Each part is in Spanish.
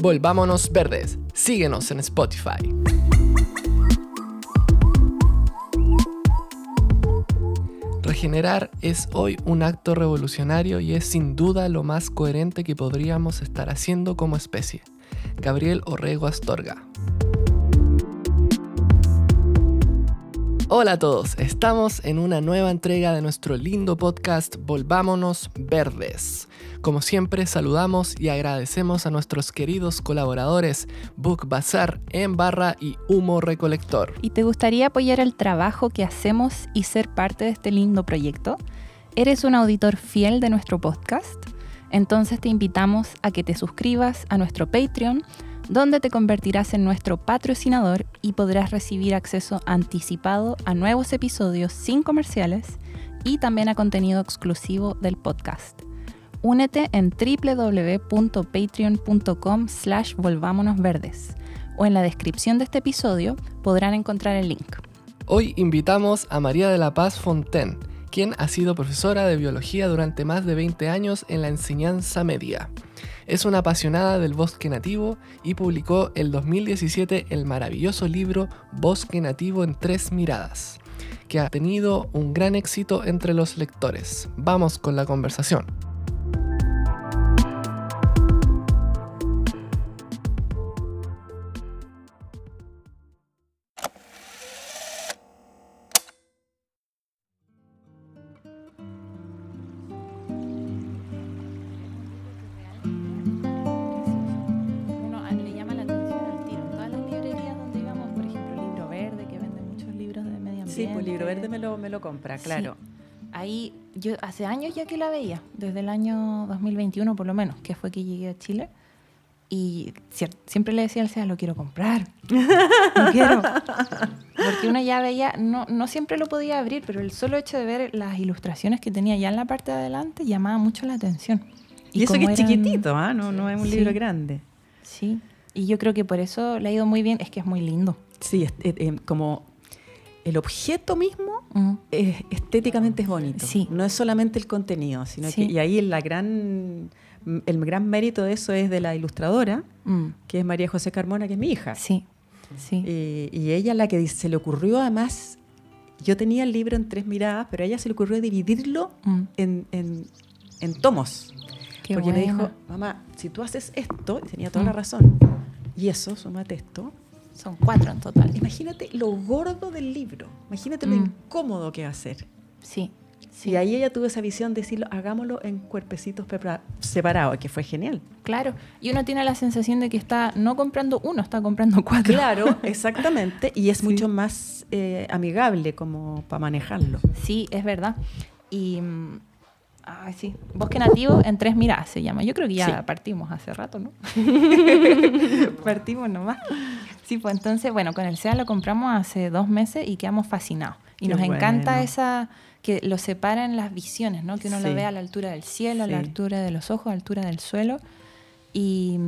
Volvámonos Verdes. Síguenos en Spotify. Regenerar es hoy un acto revolucionario y es sin duda lo más coherente que podríamos estar haciendo como especie. Gabriel Orrego Astorga. Hola a todos, estamos en una nueva entrega de nuestro lindo podcast Volvámonos Verdes. Como siempre, saludamos y agradecemos a nuestros queridos colaboradores Book Bazar, En Barra y Humo Recolector. ¿Y te gustaría apoyar el trabajo que hacemos y ser parte de este lindo proyecto? ¿Eres un auditor fiel de nuestro podcast? Entonces te invitamos a que te suscribas a nuestro Patreon donde te convertirás en nuestro patrocinador y podrás recibir acceso anticipado a nuevos episodios sin comerciales y también a contenido exclusivo del podcast. Únete en www.patreon.com slash volvámonosverdes o en la descripción de este episodio podrán encontrar el link. Hoy invitamos a María de la Paz Fontaine, quien ha sido profesora de biología durante más de 20 años en la enseñanza media. Es una apasionada del bosque nativo y publicó el 2017 el maravilloso libro Bosque Nativo en tres miradas, que ha tenido un gran éxito entre los lectores. Vamos con la conversación. Lo compra, claro. Ahí, yo hace años ya que la veía, desde el año 2021 por lo menos, que fue que llegué a Chile. Y siempre le decía al SEA, lo quiero comprar. Lo quiero. Porque uno ya veía, no, no siempre lo podía abrir, pero el solo hecho de ver las ilustraciones que tenía ya en la parte de adelante llamaba mucho la atención. Y, eso que es chiquitito, ¿ah? no, no es un libro grande. Sí, y yo creo que por eso le ha ido muy bien, es que es muy lindo. Sí, como el objeto mismo mm. estéticamente es bonito. Sí. No es solamente el contenido, sino que y ahí la gran el gran mérito de eso es de la ilustradora, mm. que es María José Carmona, que es mi hija. Sí. Sí. Y, ella la que se le ocurrió además yo tenía el libro en tres miradas, pero a ella se le ocurrió dividirlo mm. en, en, tomos. porque me dijo, mamá, si tú haces esto, y tenía toda la razón, y eso, súmate esto, son cuatro en total. Imagínate lo gordo del libro. Imagínate lo mm. incómodo que va a ser. Sí. Y ahí ella tuvo esa visión de decirlo, hagámoslo en cuerpecitos separados, que fue genial. Claro, y uno tiene la sensación de que está no comprando uno, está comprando cuatro. Claro, exactamente, y es mucho más eh, amigable como para manejarlo. Sí, es verdad. Y Ay, sí. Bosque nativo en tres miradas se llama. Yo creo que ya partimos hace rato, ¿no? partimos nomás. Sí, pues entonces, bueno, con el SEA lo compramos hace dos meses y quedamos fascinados. Y nos encanta esa que lo separan las visiones, ¿no? Que uno lo ve a la altura del cielo, a la altura de los ojos, a la altura del suelo. Y,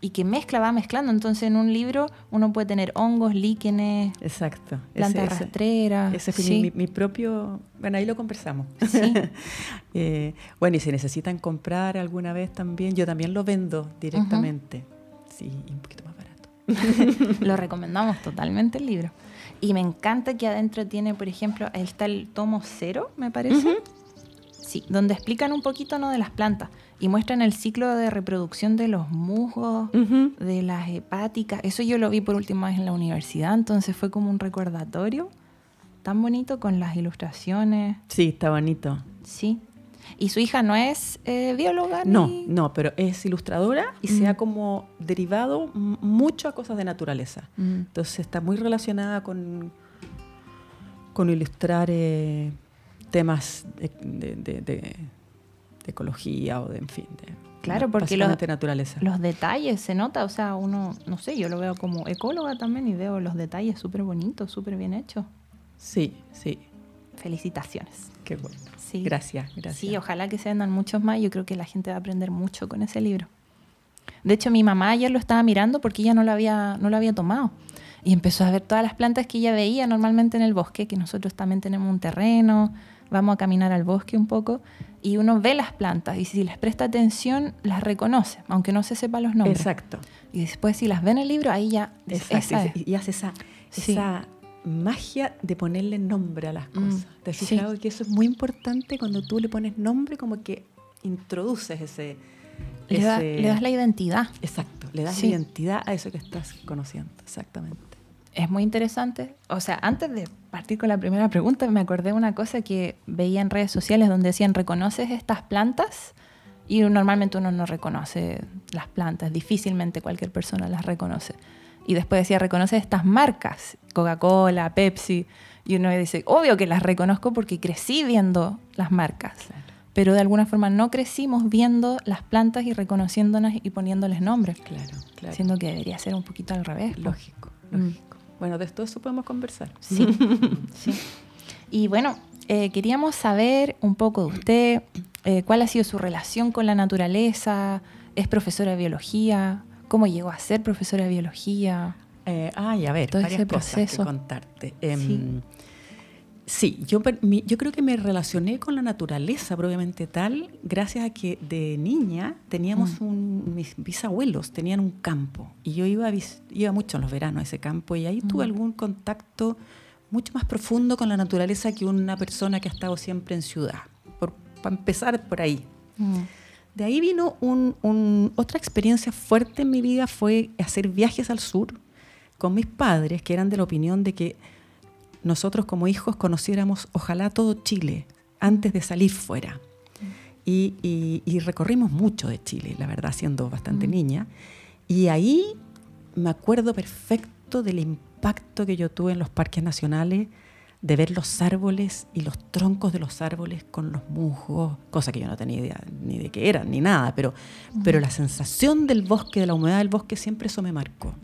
y que mezcla, va mezclando. Entonces, en un libro uno puede tener hongos, líquenes, Exacto. plantas rastreras. Ese fue mi, propio. Bueno, ahí lo conversamos. Eh, bueno, y si necesitan comprar alguna vez también, yo también lo vendo directamente. Sí, un poquito más barato. lo recomendamos totalmente el libro. Y me encanta que adentro tiene, por ejemplo, está el tomo cero, me parece. Sí, donde explican un poquito ¿no? de las plantas y muestran el ciclo de reproducción de los musgos, de las hepáticas. Eso yo lo vi por última vez en la universidad, entonces fue como un recordatorio tan bonito con las ilustraciones. Sí, está bonito. Sí. ¿Y su hija no es eh, bióloga? No, no, pero es ilustradora y se ha como derivado mucho a cosas de naturaleza. Entonces está muy relacionada con, con ilustrar eh, temas de, ecología o de, en fin, de Claro, porque los, naturaleza. los detalles se nota, o sea, uno, no sé, yo lo veo como ecóloga también y veo los detalles súper bonitos, súper bien hechos. Sí, sí. Felicitaciones. Qué bueno. Sí. Gracias, gracias. Sí, ojalá que se vendan muchos más. Yo creo que la gente va a aprender mucho con ese libro. De hecho, mi mamá ayer lo estaba mirando porque ella no lo había, no lo había tomado. Y empezó a ver todas las plantas que ella veía normalmente en el bosque, que nosotros también tenemos un terreno vamos a caminar al bosque un poco y uno ve las plantas y si les presta atención las reconoce, aunque no se sepa los nombres. Exacto. Y después si las ve en el libro, ahí ya... Exacto. y, hace esa, esa magia de ponerle nombre a las mm, cosas. ¿Te has fijado que eso es muy importante cuando tú le pones nombre, como que introduces ese... Le, das la identidad. Exacto, le das la identidad a eso que estás conociendo, exactamente. Es muy interesante. O sea, antes de partir con la primera pregunta, me acordé de una cosa que veía en redes sociales donde decían, ¿reconoces estas plantas? Y normalmente uno no reconoce las plantas, difícilmente cualquier persona las reconoce. Y después decía, reconoce estas marcas, Coca-Cola, Pepsi. Y uno dice, obvio que las reconozco porque crecí viendo las marcas. Pero de alguna forma no crecimos viendo las plantas y reconociéndolas y poniéndoles nombres. Claro, claro. Siendo que debería ser un poquito al revés. Lógico, lógico. Mm. Bueno, de esto eso podemos conversar. Sí, sí. Y bueno, eh, queríamos saber un poco de usted, eh, cuál ha sido su relación con la naturaleza, es profesora de biología, cómo llegó a ser profesora de biología. Eh, ay, a ver, todo varias ese proceso. Cosas que contarte. Em, sí, yo, yo creo que me relacioné con la naturaleza propiamente tal gracias a que de niña teníamos mm. un, mis bisabuelos tenían un campo y yo iba, iba mucho en los veranos a ese campo y ahí tuve mm. algún contacto mucho más profundo con la naturaleza que una persona que ha estado siempre en ciudad. Por, para empezar por ahí. Mm. De ahí vino un, otra experiencia fuerte en mi vida, fue hacer viajes al sur con mis padres, que eran de la opinión de que nosotros como hijos conociéramos ojalá todo Chile antes de salir fuera. Y, recorrimos mucho de Chile, la verdad, siendo bastante mm. niña. Y ahí me acuerdo perfecto del impacto que yo tuve en los parques nacionales de ver los árboles y los troncos de los árboles con los musgos, cosa que yo no tenía idea ni de qué eran, ni nada, pero, pero la sensación del bosque, de la humedad del bosque, siempre eso me marcó.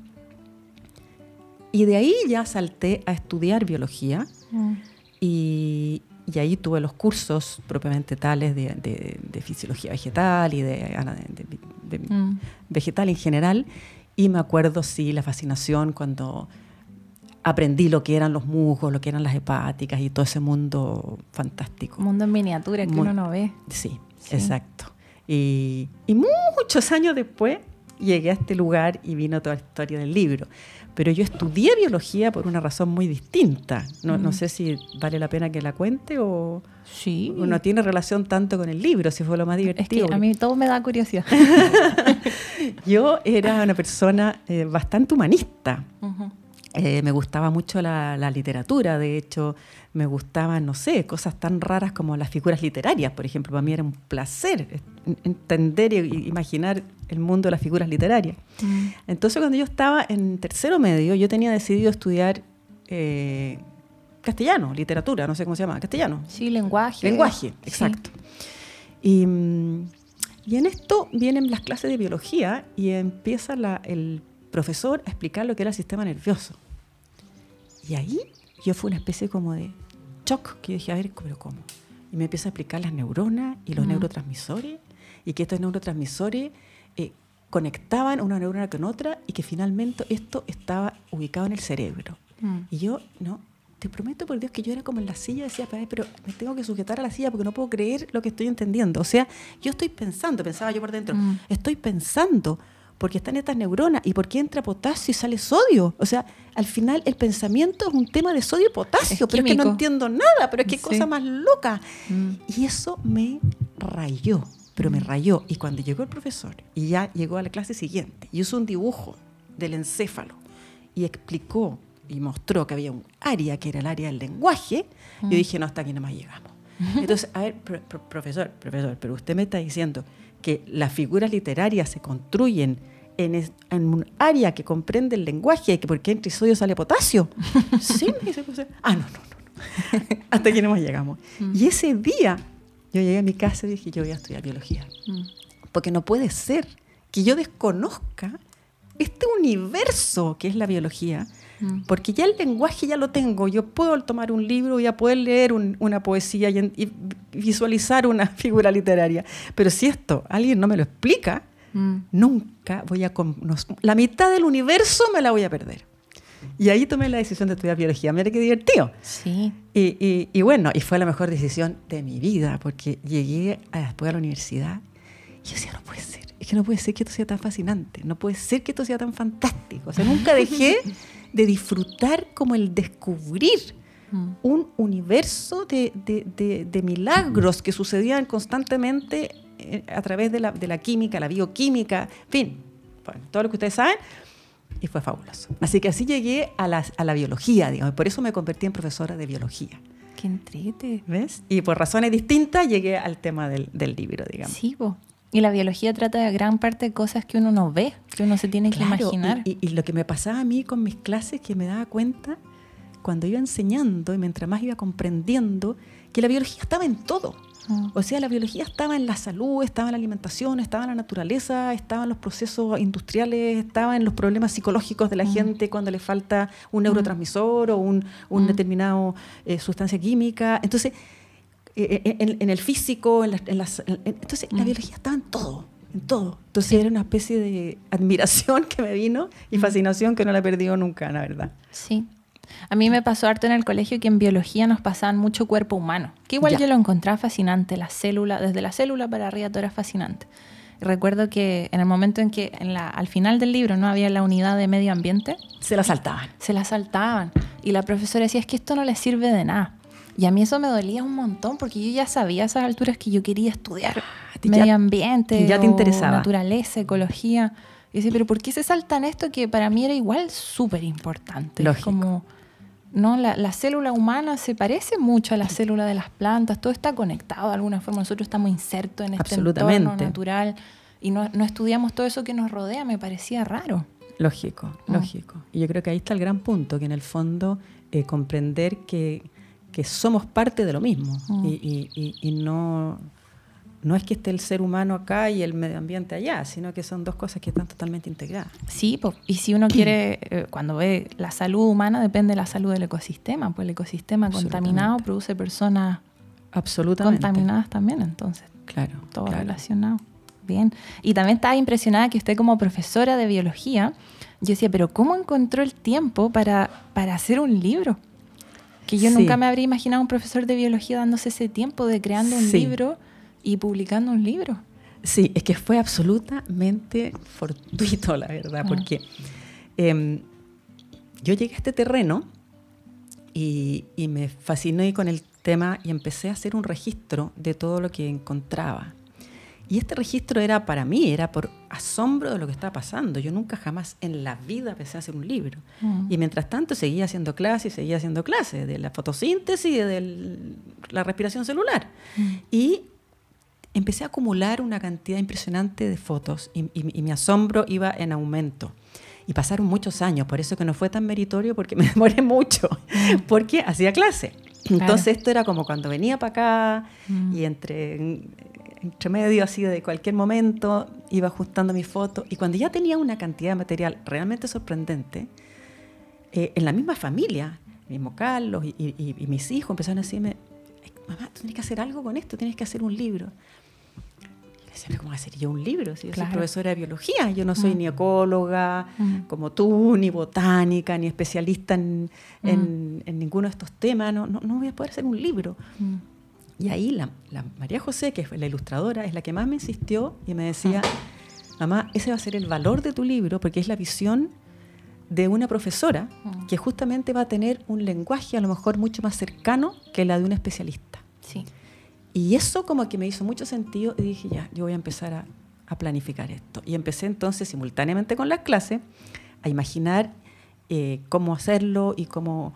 Y de ahí ya salté a estudiar biología y, y, ahí tuve los cursos propiamente tales de, de, fisiología vegetal y de, mm. vegetal en general. Y me acuerdo, sí, la fascinación cuando aprendí lo que eran los musgos, lo que eran las hepáticas y todo ese mundo fantástico. Mundo en miniatura que uno no ve. Sí, exacto. Y, muchos años después llegué a este lugar y vino toda la historia del libro. Pero yo estudié biología por una razón muy distinta. No, no sé si vale la pena que la cuente o sí. no tiene relación tanto con el libro, si fue lo más divertido. Es que a mí todo me da curiosidad. yo era una persona eh, bastante humanista. Eh, me gustaba mucho la, literatura, de hecho, me gustaban, no sé, cosas tan raras como las figuras literarias, por ejemplo. Para mí era un placer entender e imaginar el mundo de las figuras literarias. Mm. Entonces, cuando yo estaba en tercero medio, yo tenía decidido estudiar eh, castellano, literatura, no sé cómo se llama, castellano. Sí, lenguaje. Lenguaje, exacto. Y, y, en esto vienen las clases de biología y empieza el profesor a explicar lo que era el sistema nervioso. Y ahí yo fue una especie como de shock, que yo dije, a ver, ¿pero cómo? Y me empieza a explicar las neuronas y los neurotransmisores, y que estos neurotransmisores eh, conectaban una neurona con otra, y que finalmente esto estaba ubicado en el cerebro. Mm. Y yo, no, te prometo por Dios que yo era como en la silla, decía, pero me tengo que sujetar a la silla porque no puedo creer lo que estoy entendiendo. O sea, yo estoy pensando, pensaba yo por dentro, mm. estoy pensando porque están estas neuronas y por qué entra potasio y sale sodio. O sea, al final el pensamiento es un tema de sodio y potasio, pero es que no entiendo nada, pero es que cosa más loca. Mm. Y eso me rayó, pero me mm. rayó. Y cuando llegó el profesor y ya llegó a la clase siguiente y hizo un dibujo del encéfalo y explicó y mostró que había un área que era el área del lenguaje, yo mm. dije, no, hasta aquí no más llegamos. Entonces, a ver, profesor, profesor, pero usted me está diciendo que las figuras literarias se construyen en, un área que comprende el lenguaje y que porque entre sodio sale potasio. sí, me dice, ah, no, no, no. Hasta aquí no más llegamos. Mm. Y ese día yo llegué a mi casa y dije, yo voy a estudiar biología. Mm. Porque no puede ser que yo desconozca este universo que es la biología, mm. porque ya el lenguaje ya lo tengo. Yo puedo tomar un libro, y poder leer una poesía y, visualizar una figura literaria. Pero si esto alguien no me lo explica, mm. nunca voy a... La mitad del universo me la voy a perder. Y ahí tomé la decisión de estudiar biología. Mira qué divertido. Sí. Y, y, bueno, y fue la mejor decisión de mi vida, porque llegué a, después a la universidad y yo decía, no puede ser, es que no puede ser que esto sea tan fascinante, no puede ser que esto sea tan fantástico. O sea, nunca dejé de disfrutar como el descubrir mm. un universo de, de, de, milagros que sucedían constantemente eh, a través de la, de la química, la bioquímica, en fin, todo lo que ustedes saben y fue fabuloso. Así que así llegué a la, a la biología, digamos, por eso me convertí en profesora de biología. Qué entrete. ¿Ves? Y por razones distintas llegué al tema del, del libro, digamos. Sí, vos. Y la biología trata de gran parte de cosas que uno no ve, que uno se tiene que imaginar. Y, y, lo que me pasaba a mí con mis clases, que me daba cuenta cuando iba enseñando y mientras más iba comprendiendo, que la biología estaba en todo. O sea, la biología estaba en la salud, estaba en la alimentación, estaba en la naturaleza, estaba en los procesos industriales, estaba en los problemas psicológicos de la gente cuando le falta un neurotransmisor o un, un determinado eh, sustancia química. Entonces, eh, eh, en, el físico, en, las, entonces la biología estaba en todo, en todo. Entonces era una especie de admiración que me vino y fascinación que no la he perdido nunca, la verdad. Sí, a mí me pasó harto en el colegio que en biología nos pasaban mucho cuerpo humano, que igual yo lo encontraba fascinante, la célula, desde la célula para arriba todo era fascinante. recuerdo que en el momento en que en la, al final del libro no había la unidad de medio ambiente, se la saltaban. Se la saltaban. Y la profesora decía, es que esto no les sirve de nada. Y a mí eso me dolía un montón porque yo ya sabía a esas alturas que yo quería estudiar ah, medio ambiente, ya te interesaba. naturaleza, ecología. Y decía, pero ¿por qué se saltan esto que para mí era igual súper importante? Como ¿no? La, célula humana se parece mucho a la célula de las plantas, todo está conectado de alguna forma, nosotros estamos insertos en este entorno natural y no, estudiamos todo eso que nos rodea, me parecía raro. Lógico, mm. lógico. Y yo creo que ahí está el gran punto, que en el fondo eh, comprender que, somos parte de lo mismo mm. y no no es que esté el ser humano acá y el medio ambiente allá, sino que son dos cosas que están totalmente integradas. Sí, y si uno quiere, eh, cuando ve la salud humana, depende de la salud del ecosistema, pues el ecosistema contaminado produce personas Absolutamente. contaminadas también, entonces. Claro. Todo relacionado. Bien. Y también estaba impresionada que usted como profesora de biología, yo decía, pero ¿cómo encontró el tiempo para, para hacer un libro? Que yo nunca me habría imaginado un profesor de biología dándose ese tiempo de creando un libro y publicando un libro. Sí, es que fue absolutamente fortuito, la verdad, ah. porque em, yo llegué a este terreno y, y, me fasciné con el tema y empecé a hacer un registro de todo lo que encontraba. Y este registro era para mí, era por asombro de lo que estaba pasando. Yo nunca jamás en la vida pensé hacer un libro. Mm. Y mientras tanto seguía haciendo clases y seguía haciendo clases de la fotosíntesis de la respiración celular. Mm. Y empecé a acumular una cantidad impresionante de fotos y, mi asombro iba en aumento. Y pasaron muchos años, por eso que no fue tan meritorio porque me demoré mucho, mm. porque hacía clase. Entonces esto era como cuando venía para acá mm. y entre, entre medio así de cualquier momento iba ajustando mi foto y cuando ya tenía una cantidad de material realmente sorprendente, eh, en la misma familia, el mismo Carlos y, y, mis hijos empezaron a decirme, mamá, tú tienes que hacer algo con esto, tienes que hacer un libro decía, ¿cómo hacer yo un libro? Si yo soy profesora de biología, yo no soy mm. ni ecóloga mm. como tú, ni botánica, ni especialista en, mm. ninguno de estos temas, no, no, voy a poder hacer un libro. Y ahí la, María José, que es la ilustradora, es la que más me insistió y me decía, mamá, ese va a ser el valor de tu libro porque es la visión de una profesora que justamente va a tener un lenguaje a lo mejor mucho más cercano que la de un especialista. Sí. Y eso como que me hizo mucho sentido y dije, ya, yo voy a empezar a, planificar esto. Y empecé entonces simultáneamente con las clases a imaginar eh, cómo hacerlo y cómo,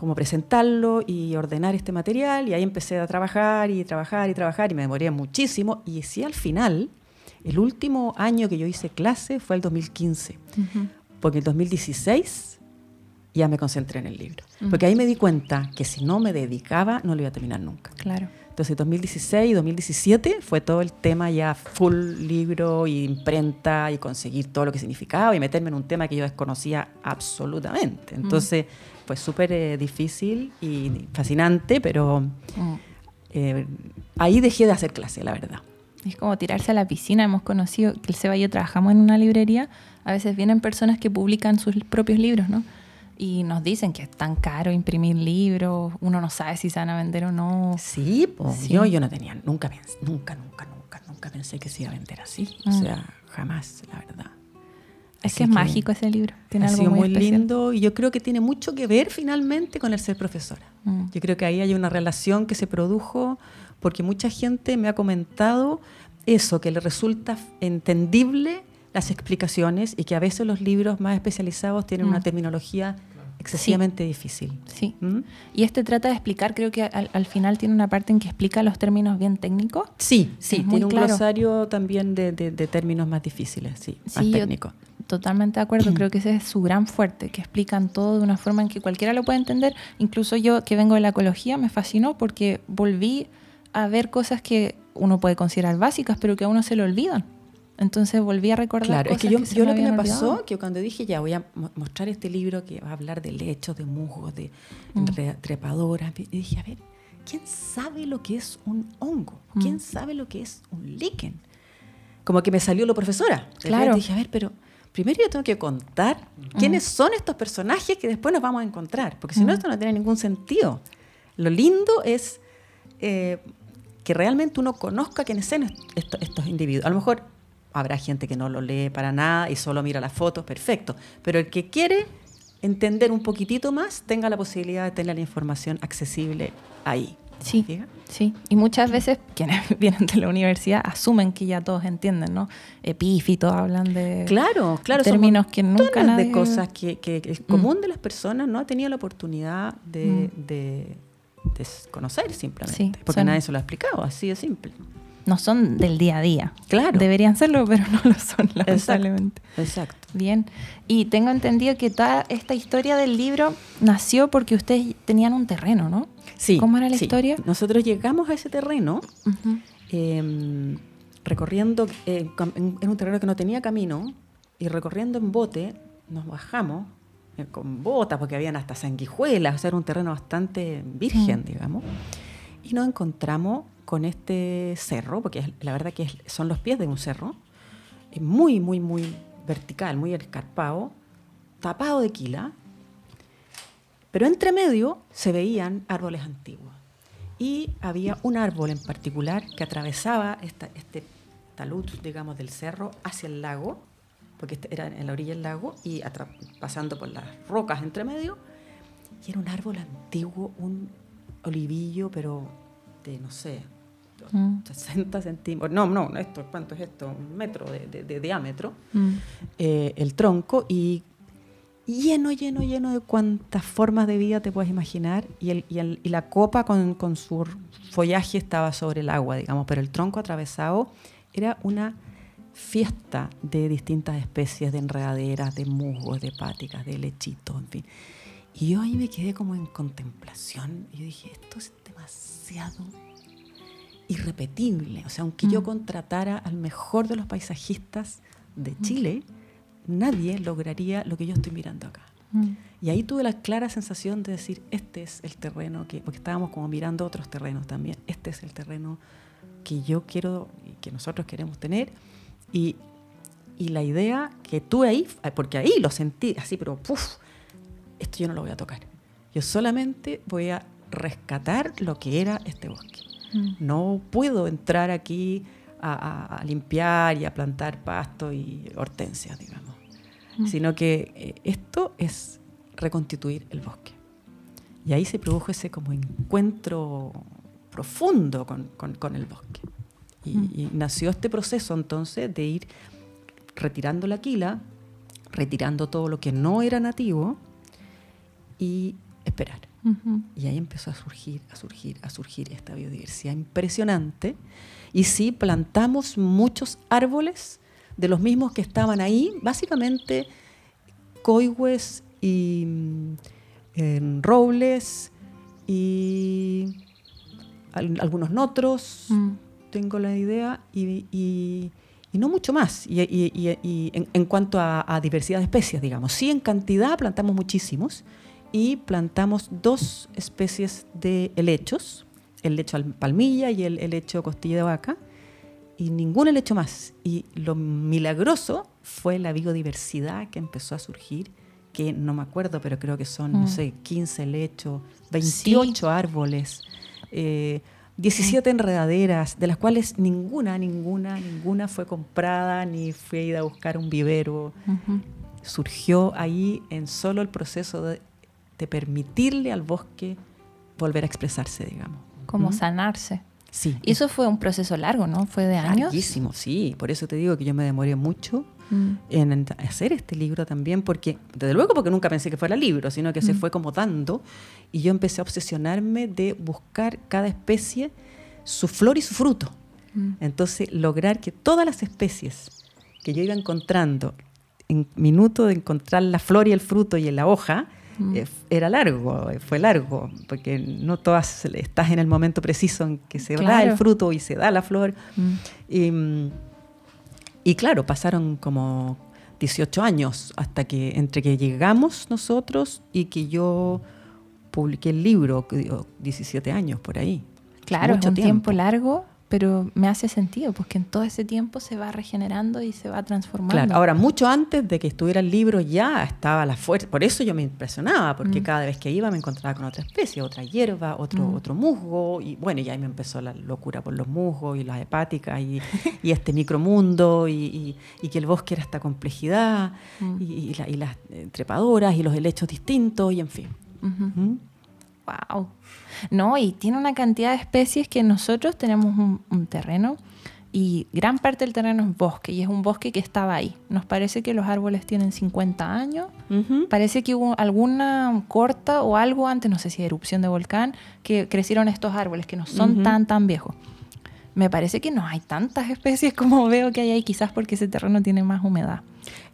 cómo presentarlo y ordenar este material. Y ahí empecé a trabajar y trabajar y trabajar y me demoré muchísimo. Y sí, al final, el último año que yo hice clase fue el 2015. Porque el 2016 ya me concentré en el libro. Porque ahí me di cuenta que si no me dedicaba, no lo iba a terminar nunca. Claro. Entonces 2016 y 2017 fue todo el tema ya full libro y imprenta y conseguir todo lo que significaba y meterme en un tema que yo desconocía absolutamente. Entonces fue súper eh, difícil y fascinante, pero mm. eh, ahí dejé de hacer clase, la verdad. Es como tirarse a la piscina. Hemos conocido que el Seba y yo trabajamos en una librería. A veces vienen personas que publican sus propios libros, ¿no? Y nos dicen que es tan caro imprimir libros, uno no sabe si se van a vender o no. Sí, pues yo, yo no tenía, nunca pensé, nunca, nunca, nunca, nunca pensé que se iba a vender así. O Mm. sea, jamás, la verdad. Es que es mágico ese libro. Tiene ha algo sido muy, muy, lindo y yo creo que tiene mucho que ver finalmente con el ser profesora. Mm. Yo creo que ahí hay una relación que se produjo porque mucha gente me ha comentado eso, que le resulta entendible las explicaciones y que a veces los libros más especializados tienen Mm. una terminología excesivamente difícil. Sí. ¿Mm? Y este trata de explicar, creo que al, al final tiene una parte en que explica los términos bien técnicos. Sí, sí, muy tiene un claro. glosario también de, de- de términos más difíciles, sí, más Sí, yo- técnicos. Totalmente de acuerdo, creo que ese es su gran fuerte, que explican todo de una forma en que cualquiera lo puede entender. Incluso yo que vengo de la ecología me fascinó porque volví a ver cosas que uno puede considerar básicas, pero que a uno se le olvidan. Entonces volví a recordar Claro, es cosas que yo, se yo lo que me habían pasó, olvidado. que cuando dije ya voy a mo- mostrar este libro que va a hablar de lechos, de musgos, de Mm. re- trepadoras, y dije, a ver, ¿quién sabe lo que es un hongo? Mm. ¿Quién sabe lo que es un líquen? Como que me salió lo profesora. Claro. Dije, a ver, pero primero yo tengo que contar quiénes son estos personajes que después nos vamos a encontrar, porque si no esto no tiene ningún sentido. Lo lindo es eh, que realmente uno conozca quiénes son est- esto- estos individuos. A lo mejor habrá gente que no lo lee para nada y solo mira las fotos, perfecto. Pero el que quiere entender un poquitito más, tenga la posibilidad de tener la información accesible ahí. Sí, sí. Y muchas veces quienes vienen de la universidad asumen que ya todos entienden, ¿no? Epífitos hablan de Claro, claro. términos que nunca nadie... de cosas que, que el común de las personas no ha tenido la oportunidad de, de- de conocer simplemente. Sí, porque nadie se lo ha explicado, así de simple. No son del día a día. Claro. Deberían serlo, pero no lo son, lamentablemente. Exacto. Bien. Y tengo entendido que toda esta historia del libro nació porque ustedes tenían un terreno, ¿no? Sí, ¿Cómo era la sí. historia? Nosotros llegamos a ese terreno eh, recorriendo, eh, en, un terreno que no tenía camino, y recorriendo en bote, nos bajamos eh, con botas, porque habían hasta sanguijuelas, o sea, era un terreno bastante virgen, digamos, y nos encontramos con este cerro, porque la verdad que son los pies de un cerro, muy, muy, muy vertical, muy escarpado, tapado de quila, pero entre medio se veían árboles antiguos. Y había un árbol en particular que atravesaba esta- este talud, digamos, del cerro hacia el lago, porque este era en la orilla del lago, y pasando por las rocas entre medio. Y era un árbol antiguo, un olivillo, pero de, no sé, Mm. 60 centímetros. No, no, esto, ¿cuánto es esto? Un metro de, de- de diámetro Mm. eh, el tronco y lleno, lleno, lleno de cuantas formas de vida te puedes imaginar y, el, y, el- y la copa con, con su follaje estaba sobre el agua, digamos, pero el tronco atravesado era una fiesta de distintas especies de enredaderas, de musgos, de hepáticas, de lechitos, en fin. Y yo ahí me quedé como en contemplación y yo dije, esto es demasiado irrepetible. O sea, aunque yo Mm. contratara al mejor de los paisajistas de Chile, nadie lograría lo que yo estoy mirando acá. Mm. Y ahí tuve la clara sensación de decir, este es el terreno que, porque estábamos como mirando otros terrenos también, este es el terreno que yo quiero y que nosotros queremos tener. Y, y la idea que tuve ahí, porque ahí lo sentí así, pero puf, esto yo no lo voy a tocar. Yo solamente voy a rescatar lo que era este bosque. Mm. No puedo entrar aquí a, a- a limpiar y a plantar pasto y hortensias, digamos. Mm. Sino que eh, esto es reconstituir el bosque. Y ahí se produjo ese como encuentro profundo con, con- con el bosque. Y, Mm. y nació este proceso entonces de ir retirando la quila, retirando todo lo que no era nativo y esperar. Y ahí empezó a surgir, a surgir, a surgir esta biodiversidad impresionante. Y sí, plantamos muchos árboles de los mismos que estaban ahí, básicamente coigües y mm, robles y al- algunos notros, Mm. tengo la idea, y, y- y no mucho más. Y, y- y- y en, en cuanto a, a diversidad de especies, digamos. Sí, en cantidad plantamos muchísimos y plantamos dos especies de helechos, el lecho al- palmilla y el helecho costilla de vaca, y ningún helecho más. Y lo milagroso fue la biodiversidad que empezó a surgir que no me acuerdo, pero creo que son, no mm. sé, 15 lechos, 28 árboles, 17 eh, enredaderas, de las cuales ninguna, ninguna, ninguna fue comprada ni fue ida a buscar un vivero. Surgió ahí en solo el proceso de, permitirle al bosque volver a expresarse, digamos. Como ¿Mm? sanarse. Sí. Y eso fue un proceso largo, ¿no? ¿Fue de años? Larguísimo, sí. Por eso te digo que yo me demoré mucho mm. en hacer este libro también, porque, desde luego, porque nunca pensé que fuera libro, sino que se mm. fue como dando. Y yo empecé a obsesionarme de buscar cada especie, su flor y su fruto. Mm. Entonces, lograr que todas las especies que yo iba encontrando, en minuto de encontrar la flor y el fruto y en la hoja, Mm. Eh, era largo, fue largo, porque no todas estás en el momento preciso en que se da el fruto y se da la flor. Mm. Y, claro, pasaron como 18 años hasta que entre que llegamos nosotros y que yo publiqué el libro, 17 años por ahí. Claro, Mucho un tiempo largo pero me hace sentido, porque en todo ese tiempo se va regenerando y se va transformando. Claro, ahora mucho antes de que estuviera el libro ya estaba la fuerza, por eso yo me impresionaba, porque mm. cada vez que iba me encontraba con otra especie, otra hierba, otro, mm. otro musgo, y bueno, ya ahí me empezó la locura por los musgos y las hepáticas y, y este micromundo y, y, que el bosque era esta complejidad mm. y, las eh, trepadoras y los helechos distintos y en fin. Wow. No, y tiene una cantidad de especies que nosotros tenemos un, terreno y gran parte del terreno es bosque y es un bosque que estaba ahí. Nos parece que los árboles tienen 50 años. Parece que hubo alguna corta o algo antes, no sé si erupción de volcán, que crecieron estos árboles que no son tan, tan viejos. Me parece que no hay tantas especies como veo que hay ahí, quizás porque ese terreno tiene más humedad.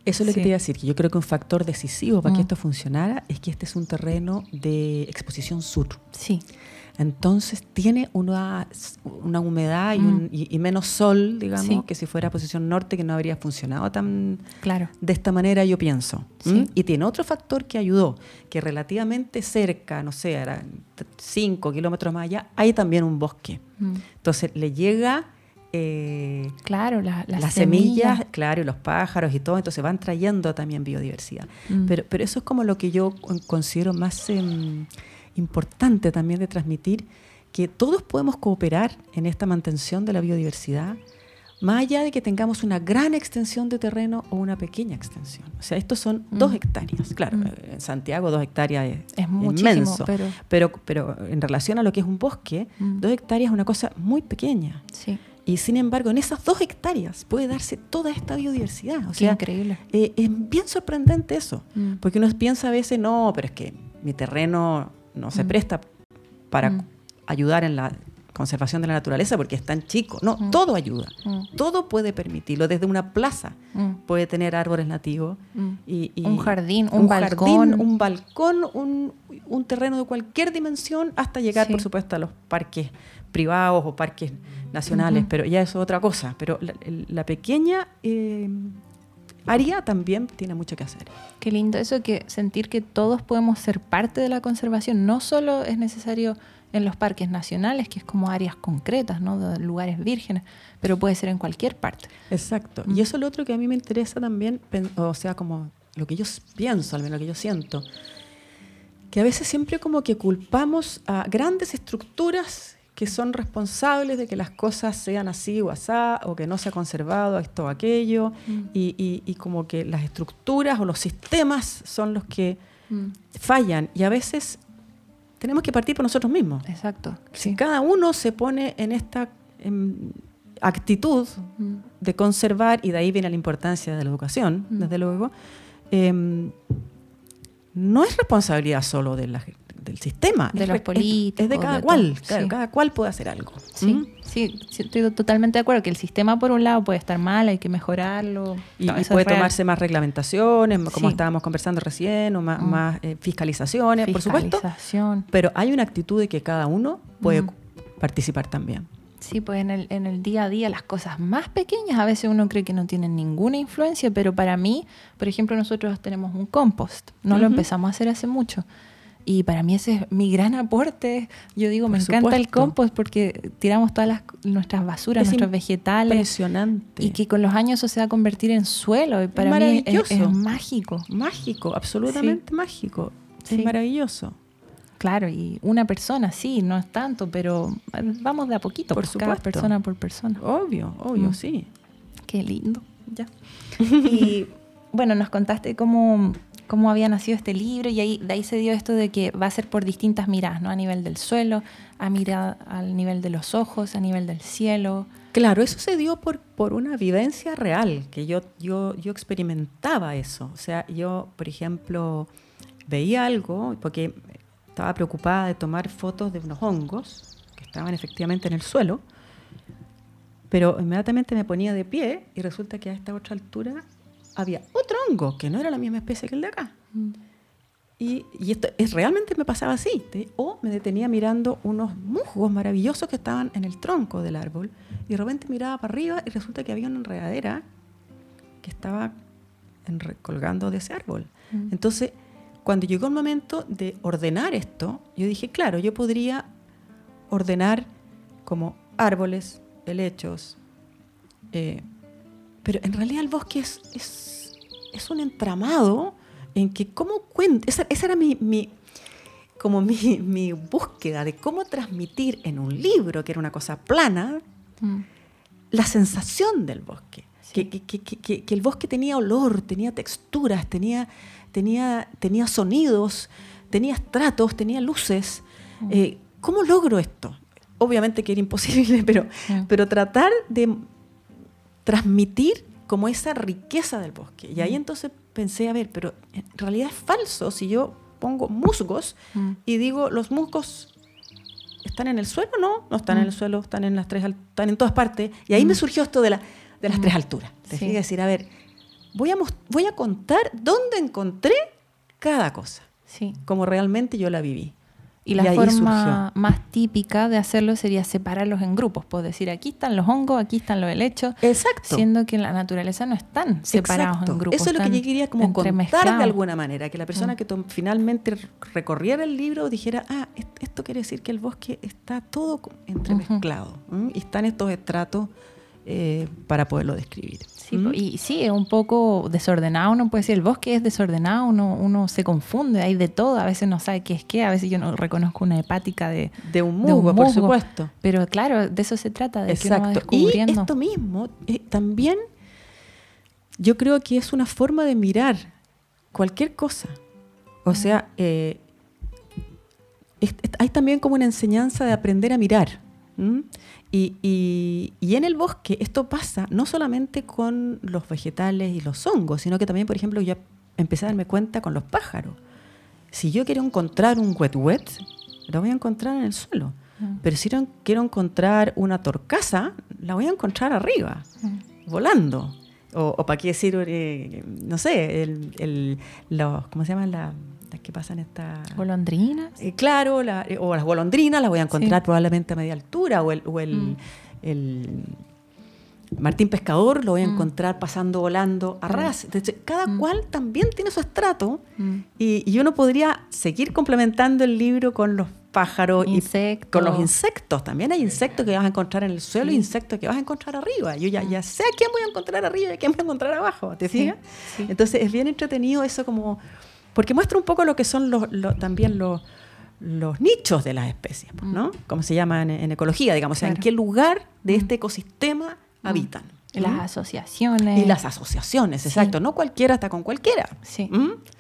Eso es lo que te iba a decir, que yo creo que un factor decisivo para que mm. esto funcionara es que este es un terreno de exposición sur. Sí. Entonces tiene una, una humedad mm. y, menos sol, digamos, que si fuera posición norte, que no habría funcionado tan claro. de esta manera, yo pienso. Y tiene otro factor que ayudó, que relativamente cerca, no sé, era 5 kilómetros más allá, hay también un bosque. Mm. Entonces le llega eh, claro, las semillas, claro, y los pájaros y todo, entonces van trayendo también biodiversidad. Mm. Pero, pero eso es como lo que yo considero más em, importante también de transmitir, que todos podemos cooperar en esta mantención de la biodiversidad, más allá de que tengamos una gran extensión de terreno o una pequeña extensión. O sea, estos son mm. dos hectáreas. Claro, mm. en Santiago dos hectáreas es, es inmenso, pero... pero... Pero, en relación a lo que es un bosque, dos hectáreas es una cosa muy pequeña. Sí. Y sin embargo, en esas dos hectáreas puede darse toda esta biodiversidad. O sea, increíble. Eh, es bien sorprendente eso, mm. porque uno piensa a veces, no, pero es que mi terreno no se mm. presta para mm. ayudar en la conservación de la naturaleza porque es tan chico. No, todo ayuda. Todo puede permitirlo. Desde una plaza puede tener árboles nativos. Y, un jardín, un, balcón. un balcón, un, un, terreno de cualquier dimensión, hasta llegar, por supuesto, a los parques privados o parques nacionales, pero ya eso es otra cosa. Pero la, pequeña eh, área también tiene mucho que hacer. Qué lindo eso que sentir que todos podemos ser parte de la conservación. No solo es necesario en los parques nacionales, que es como áreas concretas, ¿no? De lugares vírgenes, pero puede ser en cualquier parte. Exacto. Y eso es lo otro que a mí me interesa también, o sea, como lo que yo pienso, al menos lo que yo siento, que a veces siempre como que culpamos a grandes estructuras que son responsables de que las cosas sean así o asá, o que no se ha conservado esto o aquello, mm. y, como que las estructuras o los sistemas son los que mm. fallan. Y a veces tenemos que partir por nosotros mismos. Exacto. Si cada uno se pone en esta actitud mm. de conservar, y de ahí viene la importancia de la educación, desde luego, em, no es responsabilidad solo de la gente del sistema. De los políticos. Es, de cada cual, cada cual puede hacer algo. Sí, ¿Mm? sí, estoy totalmente de acuerdo que el sistema por un lado puede estar mal, hay que mejorarlo. Y, puede tomarse más reglamentaciones, como estábamos conversando recién, o más, mm. eh, fiscalizaciones, por supuesto. Pero hay una actitud de que cada uno puede mm. participar también. Sí, pues en el, en el día a día las cosas más pequeñas a veces uno cree que no tienen ninguna influencia, pero para mí, por ejemplo, nosotros tenemos un compost, no lo empezamos a hacer hace mucho Y para mí ese es mi gran aporte. Yo digo, me encanta el compost porque tiramos todas las, nuestras basuras, nuestros vegetales. Impresionante. Y que con los años eso se va a convertir en suelo. Y para mí es, mágico. Mágico, absolutamente mágico. Es maravilloso. Claro, y una persona sí, no es tanto, pero vamos de a poquito, por pues, supuesto. cada persona por persona. Obvio, obvio, mm. sí. Qué lindo. Ya. y bueno, nos contaste cómo, cómo había nacido este libro y ahí, de ahí se dio esto de que va a ser por distintas miradas, ¿no? A nivel del suelo, a mirar al nivel de los ojos, a nivel del cielo. Claro, eso se dio por, por una vivencia real, que yo, yo, yo experimentaba eso. O sea, yo, por ejemplo, veía algo, porque estaba preocupada de tomar fotos de unos hongos que estaban efectivamente en el suelo, pero inmediatamente me ponía de pie y resulta que a esta otra altura había otro hongo que no era la misma especie que el de acá. Mm. Y, esto es, realmente me pasaba así. o me detenía mirando unos musgos maravillosos que estaban en el tronco del árbol y de repente miraba para arriba y resulta que había una enredadera que estaba colgando de ese árbol. Mm. Entonces, cuando llegó el momento de ordenar esto, yo dije, claro, yo podría ordenar como árboles, helechos, eh, pero en realidad el bosque es, es, un entramado en que cómo cuento, esa, era mi, como mi, búsqueda de cómo transmitir en un libro, que era una cosa plana, mm. la sensación del bosque. Que, que, el bosque tenía olor, tenía texturas, tenía tenía, tenía sonidos, tenía estratos, tenía luces. Mm. Eh, ¿Cómo logro esto? Obviamente que era imposible, pero, mm. pero tratar de transmitir como esa riqueza del bosque. Y ahí mm. entonces pensé, a ver, pero en realidad es falso si yo pongo musgos y digo, los musgos están en el suelo, ¿no? No están en el suelo, están en las tres, están en todas partes. Y ahí me surgió esto de, la, de las tres alturas. Sí. decir, a ver, voy a, voy a contar dónde encontré cada cosa, sí. como realmente yo la viví. Y la forma más típica de hacerlo sería separarlos en grupos. Puedo decir, aquí están los hongos, aquí están los helechos. Exacto. Siendo que en la naturaleza no están separados en grupos. Eso es lo que yo quería como contar de alguna manera. Que la persona mm. que finalmente recorriera el libro dijera, ah, esto quiere decir que el bosque está todo entremezclado. Y están estos estratos eh, para poderlo describir. ¿Mm? Y sí, es un poco desordenado, uno puede decir, el bosque es desordenado, uno, uno se confunde, hay de todo, a veces no sabe qué es qué, a veces yo no reconozco una hepática de, de, un, musgo, por supuesto. Pero claro, de eso se trata, de Exacto. que uno va Y esto mismo eh, también yo creo que es una forma de mirar cualquier cosa. O sea, eh, hay también como una enseñanza de aprender a mirar. Y, en el bosque esto pasa no solamente con los vegetales y los hongos, sino que también, por ejemplo, yo empecé a darme cuenta con los pájaros. Si yo quiero encontrar un wet wet, lo voy a encontrar en el suelo. Mm. Pero si quiero encontrar una torcaza, la voy a encontrar arriba, mm. volando. O, para qué decir, eh, no sé, el, los, ¿cómo se llaman las que pasan estas... ¿Golondrinas? Eh, claro, eh, o las golondrinas las voy a encontrar probablemente a media altura, o el, o el, mm. el Martín Pescador lo voy a mm. encontrar pasando volando a ras. Entonces, cada mm. cual también tiene su estrato y, y, uno podría seguir complementando el libro con los pájaros y con los insectos. También hay insectos que vas a encontrar en el suelo y insectos que vas a encontrar arriba. Yo ya, ya sé a quién voy a encontrar arriba y a quién voy a encontrar abajo. ¿Te fijas? Entonces es bien entretenido eso como porque muestra un poco lo que son los, también los, los nichos de las especies, pues, ¿no? Mm. Como se llama en, ecología, digamos, o sea, en qué lugar de mm. este ecosistema mm. habitan. Las asociaciones. Y las asociaciones, exacto. No cualquiera está con cualquiera. Sí.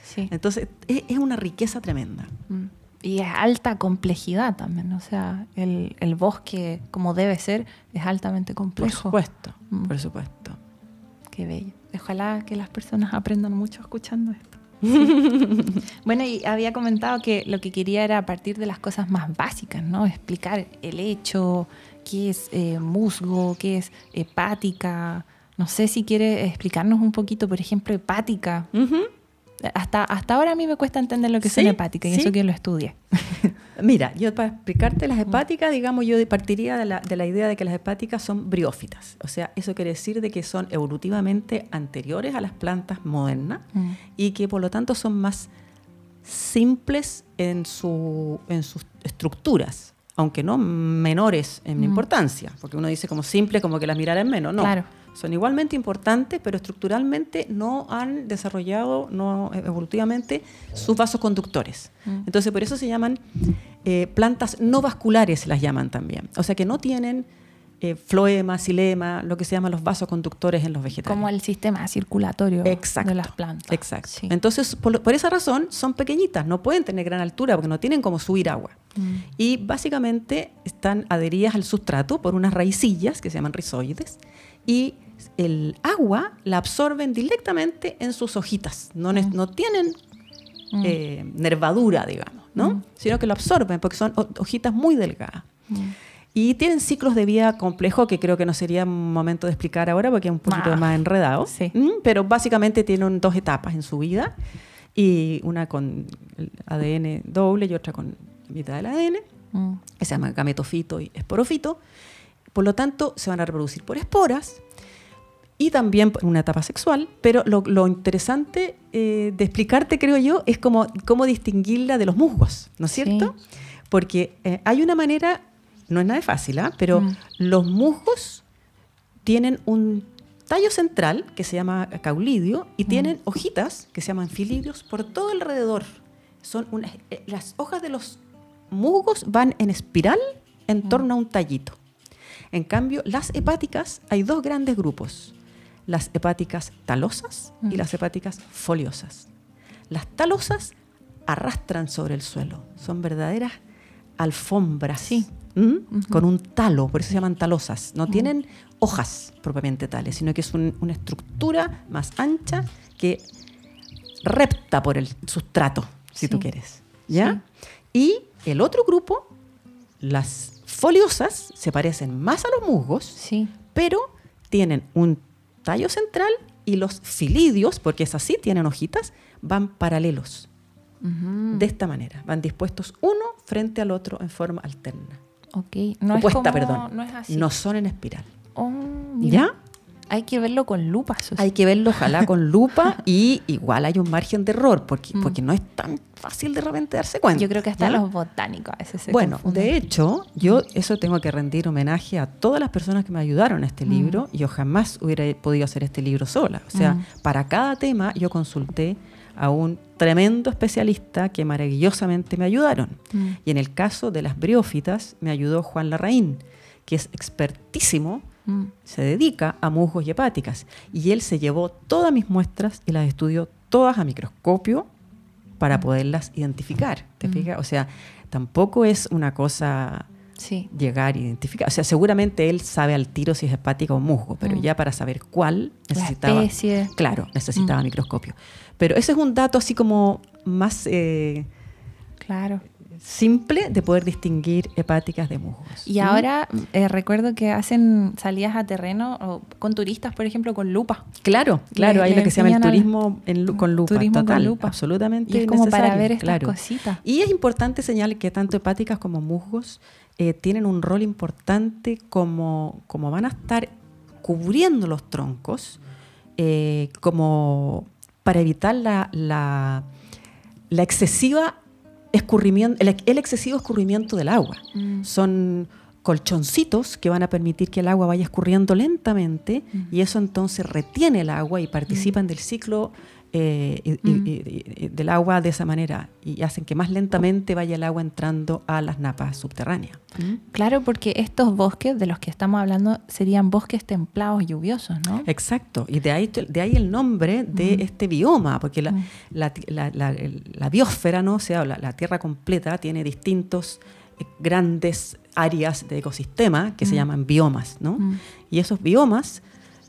sí. Entonces, es, una riqueza tremenda. Y es alta complejidad también. O sea, el, el, bosque, como debe ser, es altamente complejo. Por supuesto, por supuesto. Qué bello. Ojalá que las personas aprendan mucho escuchando esto. bueno, y había comentado que lo que quería era a partir de las cosas más básicas, ¿no? Explicar el hecho, qué es eh, musgo, qué es hepática. No sé si quiere explicarnos un poquito, por ejemplo, hepática hasta, hasta ahora a mí me cuesta entender lo que es una hepática y eso que lo estudie. Mira, yo para explicarte las hepáticas, digamos, yo partiría de la, de la, idea de que las hepáticas son briófitas. O sea, eso quiere decir de que son evolutivamente anteriores a las plantas modernas mm. y que por lo tanto son más simples en, su, en sus estructuras, aunque no menores en importancia, porque uno dice como simple, como que las miraran menos, no. Claro. Son igualmente importantes, pero estructuralmente no han desarrollado no evolutivamente sus vasos conductores. Mm. Entonces, por eso se llaman eh, plantas no vasculares, las llaman también. O sea, que no tienen eh, floema, xilema, lo que se llaman los vasoconductores en los vegetales. Como el sistema circulatorio Exacto. de las plantas. Exacto. Sí. Entonces, por, por esa razón, son pequeñitas, no pueden tener gran altura porque no tienen como subir agua. Mm. Y básicamente están adheridas al sustrato por unas raicillas que se llaman rizoides y el agua la absorben directamente en sus hojitas. No, ne- no tienen Mm. eh, nervadura, digamos, ¿no? Mm. Sino que lo absorben porque son ho- hojitas muy delgadas. Mm. Y tienen ciclos de vida complejos que creo que no sería momento de explicar ahora porque es un poquito Ah, más enredado. sí. Pero básicamente tienen dos etapas en su vida y una con el ADN doble y otra con mitad del ADN, Mm. que se llama gametofito y esporofito. Por lo tanto, se van a reproducir por esporas y también en una etapa sexual, pero lo, lo interesante eh, de explicarte, creo yo, es cómo, cómo distinguirla de los musgos, ¿no es Sí. cierto? Porque eh, hay una manera, no es nada fácil, ¿ah? pero Mm. los musgos tienen un tallo central que se llama caulidio y tienen hojitas que se llaman filidios por todo alrededor. Son unas, eh, las hojas de los musgos van en espiral en torno a un tallito. En cambio, las hepáticas, hay dos grandes grupos. Las hepáticas talosas y Mm. las hepáticas foliosas. Las talosas arrastran sobre el suelo. Son verdaderas alfombras. Sí. ¿Mm? Con un talo, por eso se llaman talosas. No Mm. tienen hojas propiamente tales, sino que es un- una estructura más ancha que repta por el sustrato, si tú quieres. ¿Ya? Y el otro grupo, las foliosas, se parecen más a los musgos, Sí. pero tienen un tallo central y los filidios, porque es así, tienen hojitas, van paralelos. De esta manera, van dispuestos uno frente al otro en forma alterna. Ok. No Opuesta, es como, perdón. No es así. No son en espiral. Oh. ¿Ya? Hay que verlo con lupa. eso sí. Hay que verlo, ojalá con lupa, y igual hay un margen de error, porque, Mm. porque no es tan fácil de repente darse cuenta. Yo creo que hasta ¿ya? los botánicos a veces se Bueno, confunden. de hecho, yo eso tengo que rendir homenaje a todas las personas que me ayudaron a este Mm. libro. Yo jamás hubiera podido hacer este libro sola. O sea, Mm. para cada tema yo consulté a un tremendo especialista que maravillosamente me ayudaron. Mm. Y en el caso de las briófitas me ayudó Juan Larraín, que es expertísimo, Mm. se dedica a musgos y hepáticas. Y él se llevó todas mis muestras y las estudió todas a microscopio para poderlas identificar. ¿Te Mm. fijas? O sea, tampoco es una cosa Sí. llegar a identificar. O sea, seguramente él sabe al tiro si es hepática o musgo, pero Mm. ya para saber cuál La necesitaba. especie. Claro, necesitaba Mm. microscopio. Pero ese es un dato así como más eh, Claro. Simple de poder distinguir hepáticas de musgos. Y ahora eh, recuerdo que hacen salidas a terreno o con turistas, por ejemplo, con lupa. Claro, claro, Le- hay le lo que se llama el turismo en con lupa. Turismo con lupa. absolutamente Y es como para necesario, ver estas claro. cositas. Y es importante señalar que tanto hepáticas como musgos eh, tienen un rol importante como, como van a estar cubriendo los troncos, eh, como para evitar la, la, la excesiva escurrimiento, el, el excesivo escurrimiento del agua. Mm. Son colchoncitos que van a permitir que el agua vaya escurriendo lentamente Mm. y eso entonces retiene el agua y participan del ciclo eh, y- Mm. y- y- del agua de esa manera y hacen que más lentamente vaya el agua entrando a las napas subterráneas. Claro, porque estos bosques de los que estamos hablando serían bosques templados lluviosos, ¿no? Exacto, y de ahí, de ahí el nombre de Mm. este bioma, porque la, Mm. la, la- la- el- la biosfera, ¿no? o sea, la, Tierra completa tiene distintos eh, grandes áreas de ecosistema que se Mm. llaman biomas, ¿no? Mm. Y esos biomas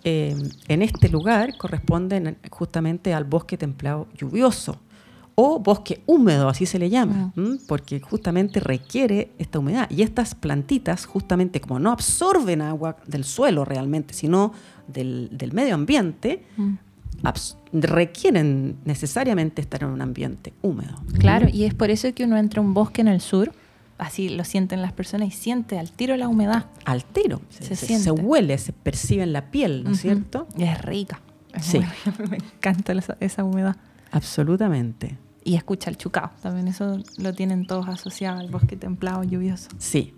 eh, en este lugar corresponden justamente al bosque templado lluvioso o bosque húmedo, así se le llama, ¿m? porque justamente requiere esta humedad. Y estas plantitas, justamente como no absorben agua del suelo realmente, sino del, del medio ambiente, Mm. requieren necesariamente estar en un ambiente húmedo. Claro, y es por eso que uno entra a un bosque en el sur, así lo sienten las personas y siente al tiro la humedad. Al tiro, se, Se se- siente. se huele, se percibe en la piel, ¿no es cierto? Y es rica. Es Sí. muy- me encanta esa, esa humedad. Absolutamente. y escucha el chucao. También eso lo tienen todos asociado al bosque templado lluvioso. Sí.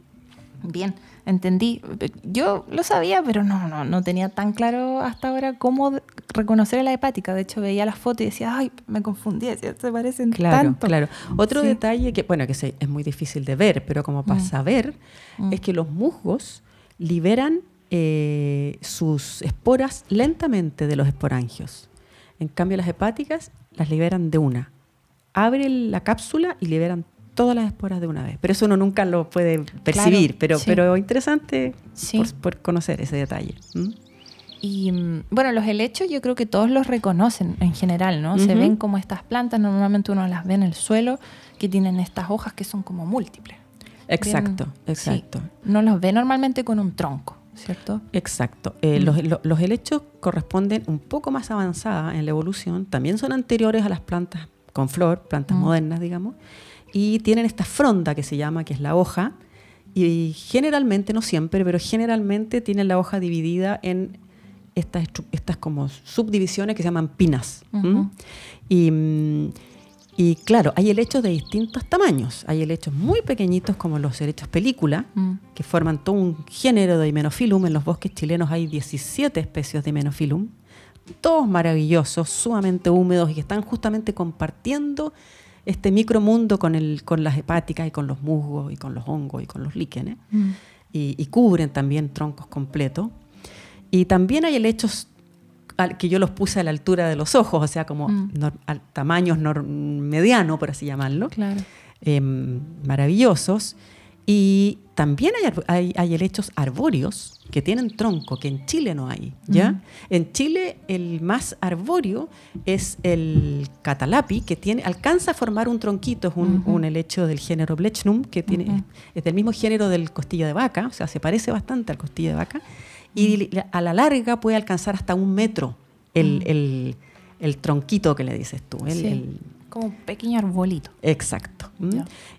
Bien, entendí. Yo lo sabía, pero no, no, no tenía tan claro hasta ahora cómo reconocer la hepática. De hecho, veía las fotos y decía, ay, me confundí, se parecen claro, tanto. Claro, Otro detalle que, bueno, que es muy difícil de ver, pero como para mm. saber, mm. es que los musgos liberan eh, sus esporas lentamente de los esporangios. En cambio, las hepáticas las liberan de una. Abren la cápsula y liberan todas las esporas de una vez. Pero eso uno nunca lo puede percibir, pero, pero interesante por, conocer ese detalle. Y mm, bueno, los helechos yo creo que todos los reconocen en general, ¿no? Se ven como estas plantas, normalmente uno las ve en el suelo, que tienen estas hojas que son como múltiples. Exacto, exacto. No los ve normalmente con un tronco. ¿cierto? Exacto. Eh, mm. los, helechos corresponden un poco más avanzada en la evolución, también son anteriores a las plantas con flor, plantas mm. modernas, digamos, y tienen esta fronda que se llama, que es la hoja, y generalmente, no siempre, pero generalmente tienen la hoja dividida en estas, estas como subdivisiones que se llaman pinas. Y mm, y claro, hay helechos de distintos tamaños. Hay helechos muy pequeñitos como los helechos película, mm. que forman todo un género de Hymenophyllum. En los bosques chilenos hay 17 especies de Hymenophyllum. Todos maravillosos, sumamente húmedos y que están justamente compartiendo este micromundo con, el, con las hepáticas y con los musgos y con los hongos y con los líquenes. Mm. Y, y, cubren también troncos completos. Y también hay helechos que yo los puse a la altura de los ojos, o sea, como mm. tamaños mediano, por así llamarlo. Em, maravillosos. Y también hay, hay, helechos arbóreos que tienen tronco, que en Chile no hay. ¿ya? En Chile el más arbóreo es el catalapi, que tiene, alcanza a formar un tronquito, es un, helecho del género Blechnum, que tiene, es del mismo género del costilla de vaca, o sea, se parece bastante al costilla de vaca y a la larga puede alcanzar hasta un metro el, tronquito que le dices tú. Como un pequeño arbolito. Exacto.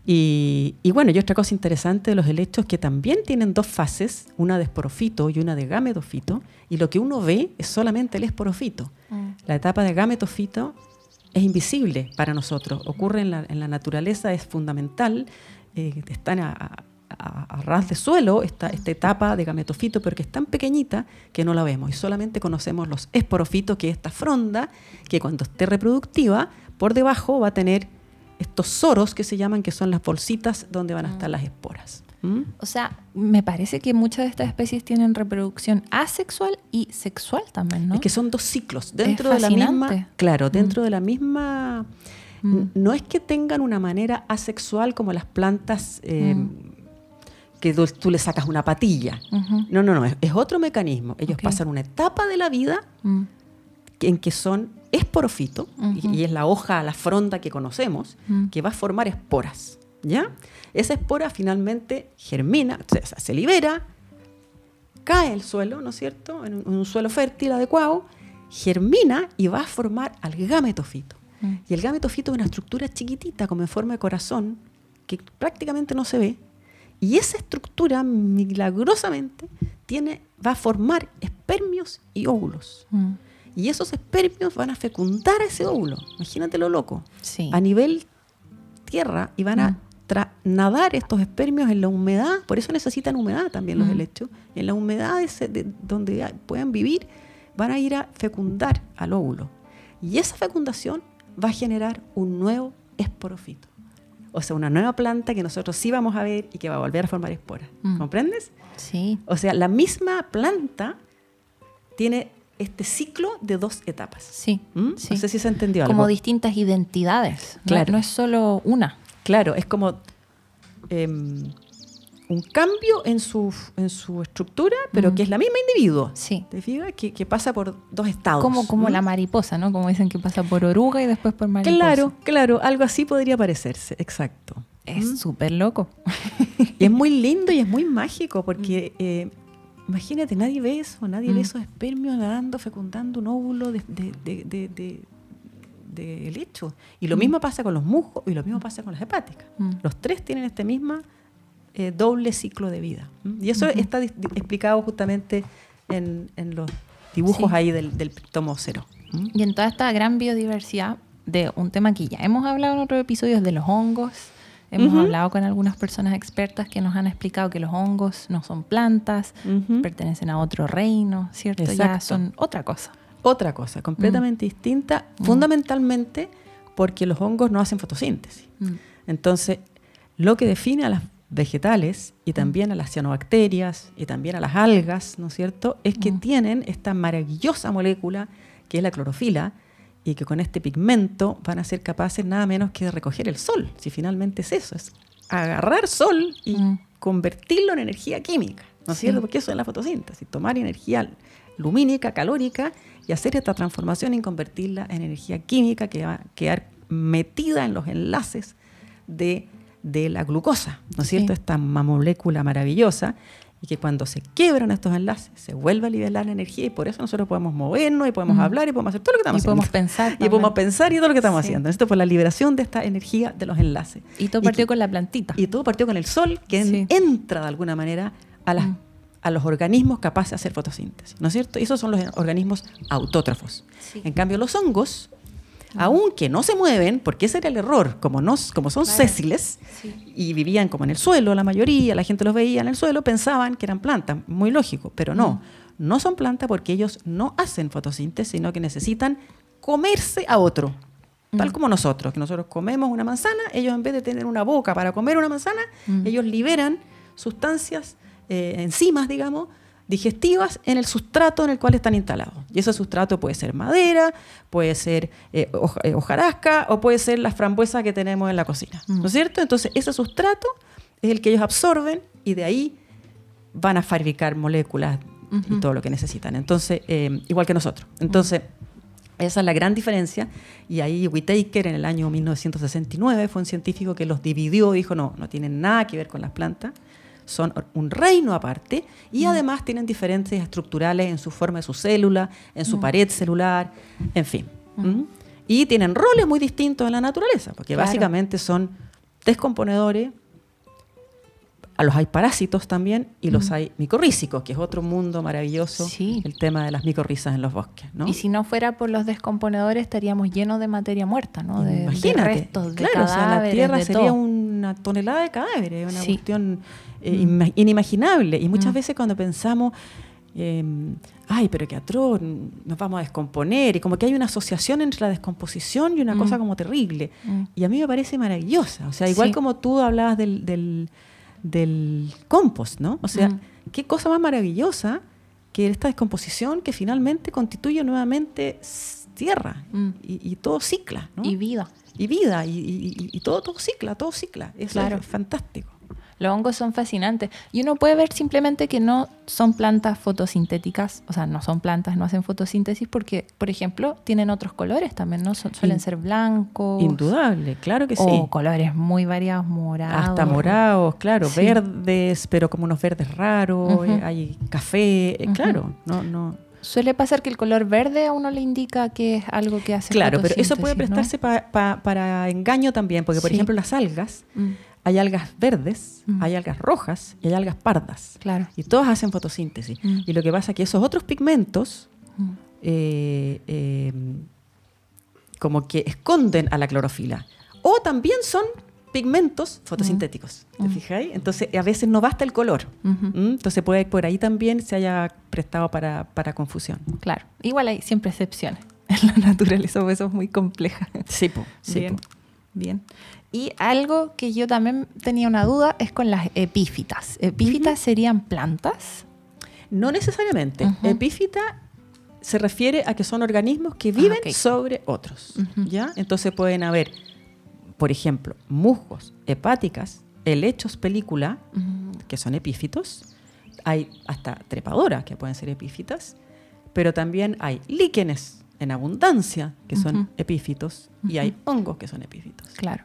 Y, bueno, y otra cosa interesante de los helechos que también tienen dos fases, una de esporofito y una de gametofito, y lo que uno ve es solamente el esporofito. Mm. La etapa de gametofito es invisible para nosotros, ocurre en la, en la naturaleza, es fundamental, eh, están a, a, ras de suelo esta, esta etapa de gametofito, pero que es tan pequeñita que no la vemos y solamente conocemos los esporofitos, que es esta fronda que cuando esté reproductiva, por debajo va a tener estos soros que se llaman, que son las bolsitas donde van a estar mm. las esporas. ¿Mm? O sea, me parece que muchas de estas especies tienen reproducción asexual y sexual también, ¿no? Es que son dos ciclos dentro de la misma. Claro, mm. dentro de la misma. No es que tengan una manera asexual como las plantas eh, que tú, le sacas una patilla. No, no, no, es, otro mecanismo. Ellos pasan una etapa de la vida en que son esporofitos, y, es la hoja, la fronda que conocemos, que va a formar esporas. ¿Ya? Esa espora finalmente germina, se libera, cae el suelo, ¿no es cierto? En un, suelo fértil adecuado, germina y va a formar al gametofito. Mm. Y el gametofito es una estructura chiquitita, como en forma de corazón, que prácticamente no se ve, y esa estructura, milagrosamente, tiene, va a formar espermios y óvulos. Mm. Y esos espermios van a fecundar a ese óvulo. Imagínate lo loco. A nivel tierra y van a mm. nadar estos espermios en la humedad. Por eso necesitan humedad también los mm. helechos. En la humedad donde puedan vivir, van a ir a fecundar al óvulo. Y esa fecundación va a generar un nuevo esporofito o sea, una nueva planta que nosotros sí vamos a ver y que va a volver a formar esporas. Mm. ¿Comprendes? Sí. O sea, la misma planta tiene este ciclo de dos etapas. Sí. ¿Mm? No sé si se entendió Como distintas identidades. Claro. No, es solo una. Claro, es como em, un cambio en su, en su estructura, pero que es la misma individuo. Sí. ¿Te fijas? Que, pasa por dos estados. Como, como la mariposa, ¿no? Como dicen que pasa por oruga y después por mariposa. Claro, claro, algo así podría parecerse, exacto. Es súper loco. Y es muy lindo y es muy mágico porque... Eh, imagínate, nadie ve eso, nadie ve esos espermios nadando, fecundando un óvulo de, de, de, lecho. Y lo mismo pasa con los musgos y lo mismo pasa con las hepáticas. Los tres tienen este misma eh, doble ciclo de vida. Y eso está explicado justamente en, los dibujos ahí del, tomo cero. Y en toda esta gran biodiversidad de un tema que ya hemos hablado en otros episodios de los hongos. Hemos hablado con algunas personas expertas que nos han explicado que los hongos no son plantas, pertenecen a otro reino, ¿cierto? Ya son otra cosa. Otra cosa, completamente distinta, fundamentalmente porque los hongos no hacen fotosíntesis. Entonces, lo que define a las vegetales y también a las cianobacterias y también a las algas, ¿no es cierto?, es que tienen esta maravillosa molécula que es la clorofila y que con este pigmento van a ser capaces nada menos que de recoger el sol, si finalmente es eso, es agarrar sol y convertirlo en energía química, ¿no es cierto? Porque eso es la fotosíntesis, tomar energía lumínica, calórica y hacer esta transformación y convertirla en energía química que va a quedar metida en los enlaces de de la glucosa, ¿no es cierto? Esta molécula maravillosa y que cuando se quiebran estos enlaces se vuelve a liberar la energía y por eso nosotros podemos movernos y podemos hablar y podemos hacer todo lo que estamos y Podemos pensar. Y podemos pensar y todo lo que estamos haciendo. Esto fue la liberación de esta energía de los enlaces. Y todo partió con la plantita. Y todo partió con el sol que entra de alguna manera a, las, a los organismos capaces de hacer fotosíntesis, ¿no es cierto? Y esos son los organismos autótrofos. En cambio, los hongos aunque no se mueven, porque ese era el error, como, no, como son sésiles y vivían como en el suelo, la mayoría, la gente los veía en el suelo, pensaban que eran plantas, muy lógico, pero no, no son plantas porque ellos no hacen fotosíntesis, sino que necesitan comerse a otro. Tal como nosotros, que nosotros comemos una manzana, ellos en vez de tener una boca para comer una manzana, ellos liberan sustancias, eh, enzimas, digamos, digestivas en el sustrato en el cual están instalados. Y ese sustrato puede ser madera, puede ser eh, eh, hojarasca o puede ser las frambuesas que tenemos en la cocina. ¿No es cierto? Entonces, ese sustrato es el que ellos absorben y de ahí van a fabricar moléculas y todo lo que necesitan. Entonces, eh, igual que nosotros. Entonces, esa es la gran diferencia. Y ahí Whitaker en el año 1969 fue un científico que los dividió, dijo, no, no tienen nada que ver con las plantas son un reino aparte y mm. además tienen diferencias estructurales en su forma de su célula, en su mm. pared celular, en fin. Mm. Y tienen roles muy distintos en la naturaleza, porque básicamente son descomponedores, a los hay parásitos también y los hay micorrízicos, que es otro mundo maravilloso, el tema de las micorrizas en los bosques. Y si no fuera por los descomponedores, estaríamos llenos de materia muerta, ¿no? De, restos, de claro, o sea, la Tierra sería una tonelada de cadáveres, una cuestión eh, mm. inimaginable. Y muchas mm. veces cuando pensamos, em, ay, pero qué atroz, nos vamos a descomponer, y como que hay una asociación entre la descomposición y una cosa mm. como terrible. Y a mí me parece maravillosa. O sea, igual como tú hablabas del, del, compost, ¿no? O sea, qué cosa más maravillosa que esta descomposición que finalmente constituye nuevamente tierra y, todo cicla. ¿no? Y vida. Y vida, y, todo, todo cicla, todo cicla. Eso es fantástico. Los hongos son fascinantes. Y uno puede ver simplemente que no son plantas fotosintéticas, o sea, no son plantas, no hacen fotosíntesis porque, por ejemplo, tienen otros colores también, ¿no? suelen ser blancos. Indudable, claro que sí. O colores muy variados, morados. Hasta morados, claro, verdes, pero como unos verdes raros, eh, hay café, eh, claro, no, no. Suele pasar que el color verde a uno le indica que es algo que hace Claro, pero eso puede prestarse para engaño también, porque por ejemplo las algas, mm hay algas verdes, hay algas rojas y hay algas pardas. Claro. Y todas hacen fotosíntesis. Y lo que pasa es que esos otros pigmentos eh, eh, como que esconden a la clorofila. O también son pigmentos fotosintéticos. ¿Te fijáis? Entonces, a veces no basta el color. Entonces, puede por ahí también se haya prestado para, confusión. Claro. Igual hay siempre excepciones en la naturaleza, eso es muy compleja. Sí, pues. sí, Bien. Bien. Y algo que yo también tenía una duda es con las epífitas. ¿Epífitas serían plantas? No necesariamente. Epífita se refiere a que son organismos que viven ah, sobre otros. ¿ya? Entonces pueden haber, por ejemplo, musgos, hepáticas, helechos película, que son epífitos. Hay hasta trepadoras que pueden ser epífitas, pero también hay líquenes en abundancia que son epífitos y hay hongos que son epífitos. Claro.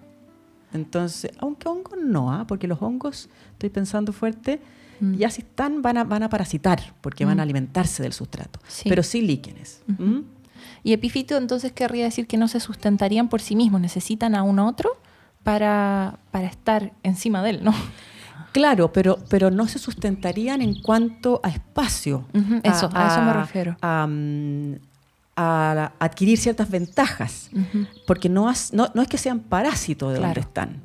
Entonces, aunque hongos no, ¿ah? porque los hongos, estoy pensando fuerte, mm. ya si están van a, van a parasitar, porque van a mm. alimentarse del sustrato, pero sí líquenes. Y epífito entonces querría decir que no se sustentarían por sí mismos, necesitan a un otro para, para estar encima de él, ¿no? Claro, pero, pero no se sustentarían en cuanto a espacio. Eso, a, eso me refiero. A, mm, a adquirir ciertas ventajas, porque no, no, no, es que sean parásitos de donde están,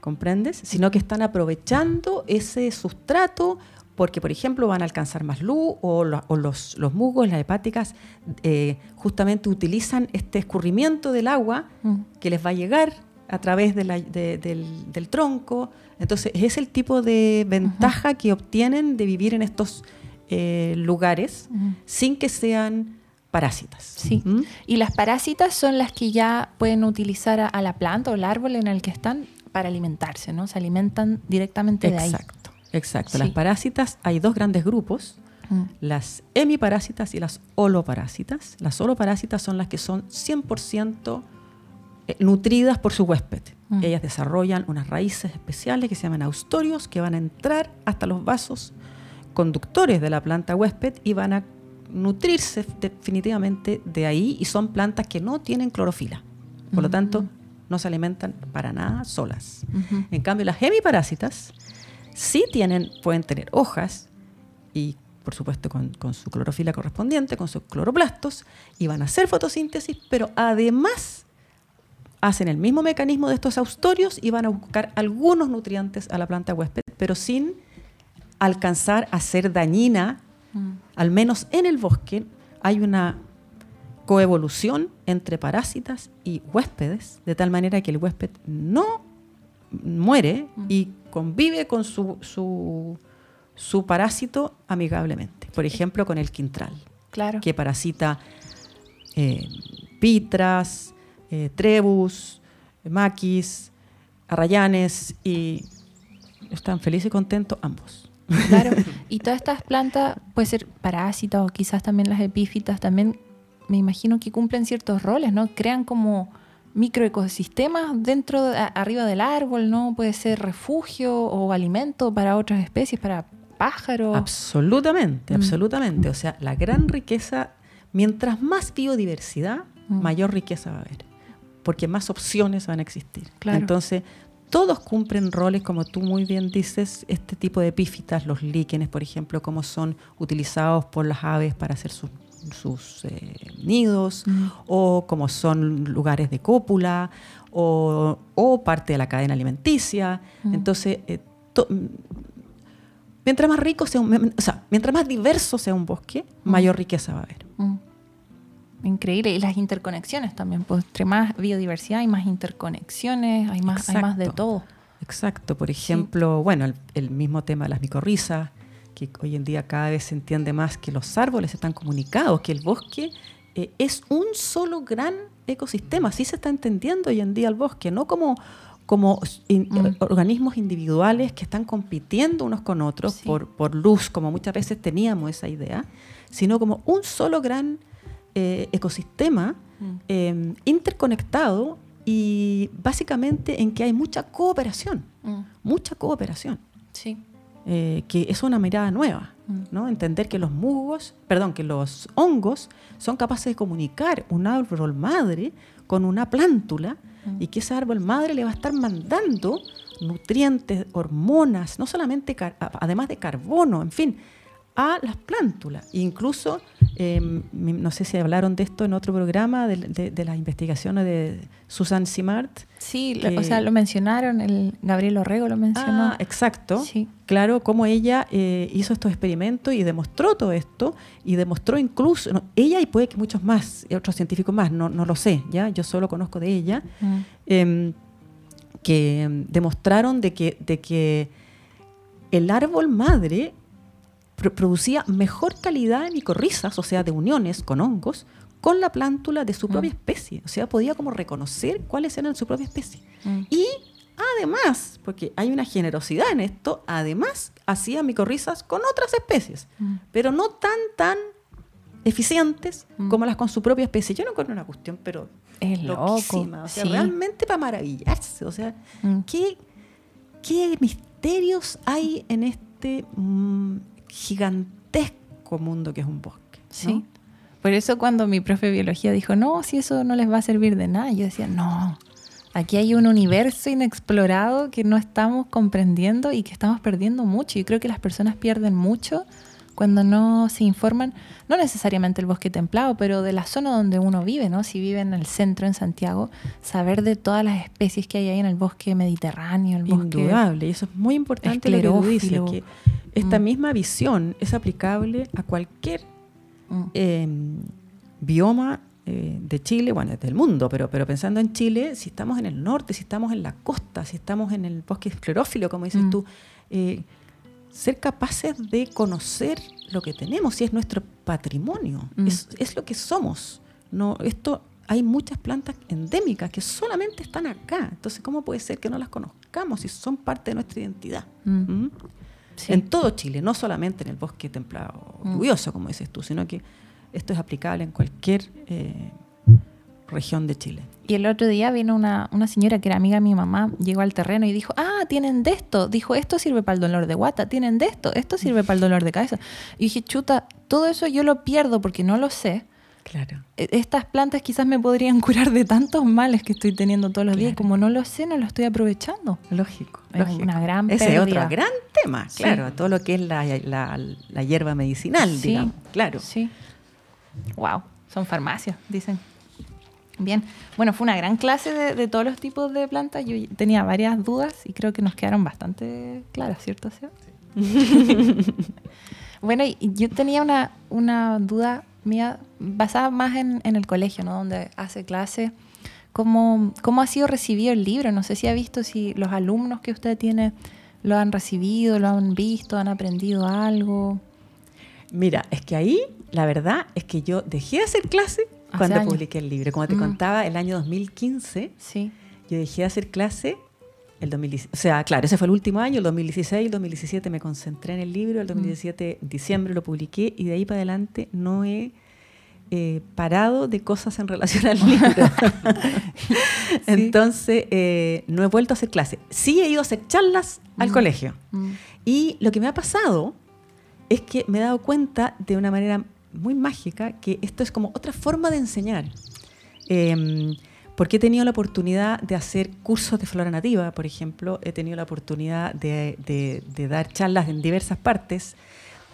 ¿comprendes? Sino que están aprovechando ese sustrato porque, por ejemplo, van a alcanzar más luz o, los, los, musgos, las hepáticas, eh, justamente utilizan este escurrimiento del agua que les va a llegar a través del, del, tronco. Entonces, es el tipo de ventaja que obtienen de vivir en estos eh, lugares sin que sean parásitas. Sí. ¿Mm? Y las parásitas son las que ya pueden utilizar a, la planta o el árbol en el que están para alimentarse, ¿no? Se alimentan directamente de ahí. Exacto, exacto. Las parásitas, hay dos grandes grupos, mm. las hemiparásitas y las holoparásitas. Las holoparásitas son las que son 100% eh, nutridas por su huésped. Mm. Ellas desarrollan unas raíces especiales que se llaman austorios, que van a entrar hasta los vasos conductores de la planta huésped y van a nutrirse definitivamente de ahí y son plantas que no tienen clorofila. Por lo tanto, no se alimentan para nada solas. En cambio, las hemiparásitas sí tienen, pueden tener hojas y por supuesto con, con, su clorofila correspondiente, con sus cloroplastos, y van a hacer fotosíntesis, pero además hacen el mismo mecanismo de estos austorios y van a buscar algunos nutrientes a la planta huésped, pero sin alcanzar a ser dañina Mm. Al menos en el bosque hay una coevolución entre parásitas y huéspedes, de tal manera que el huésped no muere y convive con su, su, parásito amigablemente. Por ejemplo, con el quintral, claro. que parasita eh, pitras, eh, trebus, maquis, arrayanes y están felices y contentos ambos. Claro, y todas estas plantas, puede ser parásitas o quizás también las epífitas, también me imagino que cumplen ciertos roles, ¿no? Crean como microecosistemas dentro, arriba del árbol, ¿no? Puede ser refugio o alimento para otras especies, para pájaros. Absolutamente, mm. absolutamente. O sea, la gran riqueza, mientras más biodiversidad, mm. mayor riqueza va a haber, porque más opciones van a existir. Claro. Entonces, todos cumplen roles, como tú muy bien dices, este tipo de epífitas, los líquenes, por ejemplo, como son utilizados por las aves para hacer sus, eh, nidos, mm. o como son lugares de cópula, o, parte de la cadena alimenticia. Mm. Entonces, eh, mientras más rico sea un, o sea, mientras más diverso sea un bosque, mm. mayor riqueza va a haber. Increíble. Y las interconexiones también. Pues entre más biodiversidad hay más interconexiones, hay más, hay más de todo. Exacto. Por ejemplo, bueno, el, mismo tema de las micorrizas, que hoy en día cada vez se entiende más que los árboles están comunicados, que el bosque eh, es un solo gran ecosistema. Así se está entendiendo hoy en día el bosque, no como como mm. organismos individuales que están compitiendo unos con otros por, por luz, como muchas veces teníamos esa idea, sino como un solo gran eh, ecosistema mm. em, interconectado y básicamente en que hay mucha cooperación, mm. mucha cooperación. Sí. Eh, que es una mirada nueva, mm. ¿no? Entender que los musgos, perdón, que los hongos son capaces de comunicar un árbol madre con una plántula y que ese árbol madre le va a estar mandando nutrientes, hormonas, no solamente, además de carbono, en fin, a las plántulas. Incluso, em, no sé si hablaron de esto en otro programa, de, las investigaciones de Susan Simard. Sí, o sea, lo mencionaron, el Gabriel Orrego lo mencionó. Ah, exacto. Sí. Claro, cómo ella eh, hizo estos experimentos y demostró todo esto, y demostró incluso, ella y puede que muchos más, y otros científicos más, no, no lo sé, ¿ya? Yo solo conozco de ella, em, que em, demostraron de que, de que el árbol madre producía mejor calidad de micorrizas, o sea, de uniones con hongos, con la plántula de su propia mm. especie. O sea, podía como reconocer cuáles eran su propia especie. Mm. Y además, porque hay una generosidad en esto, además hacía micorrizas con otras especies, mm. pero no tan, tan eficientes como las con su propia especie. Yo no encuentro una cuestión, pero es loco. O sea, realmente para maravillarse. O sea, ¿qué, ¿qué misterios hay en este gigantesco mundo que es un bosque. Sí. Por eso cuando mi profe de biología dijo, no, si eso no les va a servir de nada, yo decía, no, aquí hay un universo inexplorado que no estamos comprendiendo y que estamos perdiendo mucho. Yo creo que las personas pierden mucho cuando no se informan, no necesariamente el bosque templado, pero de la zona donde uno vive, ¿no? Si vive en el centro, en Santiago, saber de todas las especies que hay ahí en el bosque mediterráneo, el bosque... Indudable, y eso es muy importante lo que tú dices, que esta mm. misma visión es aplicable a cualquier mm. em, bioma eh, de Chile, bueno, del mundo, pero, pero pensando en Chile, si estamos en el norte, si estamos en la costa, si estamos en el bosque esclerófilo, como dices mm. tú, eh, ser capaces de conocer lo que tenemos, si es nuestro patrimonio, es, lo que somos. No, esto hay muchas plantas endémicas que solamente están acá. Entonces, ¿cómo puede ser que no las conozcamos si son parte de nuestra identidad? Mm. En todo Chile, no solamente en el bosque templado lluvioso, como dices tú, sino que esto es aplicable en cualquier eh, región de Chile. Y el otro día vino una, señora que era amiga de mi mamá, llegó al terreno y dijo, ah, tienen de esto. Dijo, esto sirve para el dolor de guata, tienen de esto, esto sirve para el dolor de cabeza. Y dije, chuta, todo eso yo lo pierdo porque no lo sé. Claro. E, estas plantas quizás me podrían curar de tantos males que estoy teniendo todos los días. Como no lo sé, no lo estoy aprovechando. Lógico. Es una gran Ese es otro gran tema, claro. Todo lo que es la, la, hierba medicinal, digamos. Claro. Sí. Wow, son farmacias, dicen. Bien, bueno, fue una gran clase de, todos los tipos de plantas. Yo tenía varias dudas y creo que nos quedaron bastante claras, ¿cierto? bueno, y yo tenía una, duda mía basada más en, el colegio, ¿no? Donde hace clase. ¿Cómo, ¿Cómo ha sido recibido el libro? No sé si ha visto si los alumnos que usted tiene lo han recibido, lo han visto, han aprendido algo. Mira, es que ahí la verdad es que yo dejé de hacer clase cuando publiqué el libro. Como te mm. contaba, el año 2015, sí. yo dejé de hacer clase el 2016. O sea, claro, ese fue el último año, el 2016, el 2017 me concentré en el libro, el 2017, en diciembre lo publiqué y de ahí para adelante no he eh, parado de cosas en relación al libro. Entonces, eh, no he vuelto a hacer clase. Sí he ido a hacer charlas al mm. colegio. Mm. Y lo que me ha pasado es que me he dado cuenta de una manera muy mágica que esto es como otra forma de enseñar. Em, porque he tenido la oportunidad de hacer cursos de flora nativa, por ejemplo, he tenido la oportunidad de, dar charlas en diversas partes,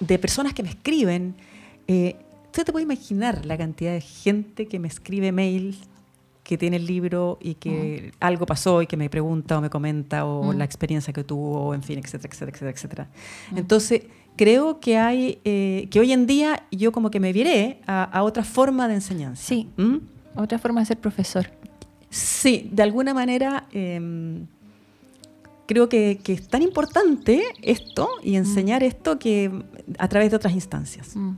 de personas que me escriben. Eh, usted te puede imaginar la cantidad de gente que me escribe mails que tiene el libro y que algo pasó y que me pregunta o me comenta o la experiencia que tuvo, en fin, etcétera, etcétera, etcétera, etcétera. Entonces, creo que hay, eh, que hoy en día yo como que me viré a, otra forma de enseñanza. Sí, ¿Mm? otra forma de ser profesor. Sí, de alguna manera em, creo que, es tan importante esto y enseñar mm. esto que a través de otras instancias. Mm.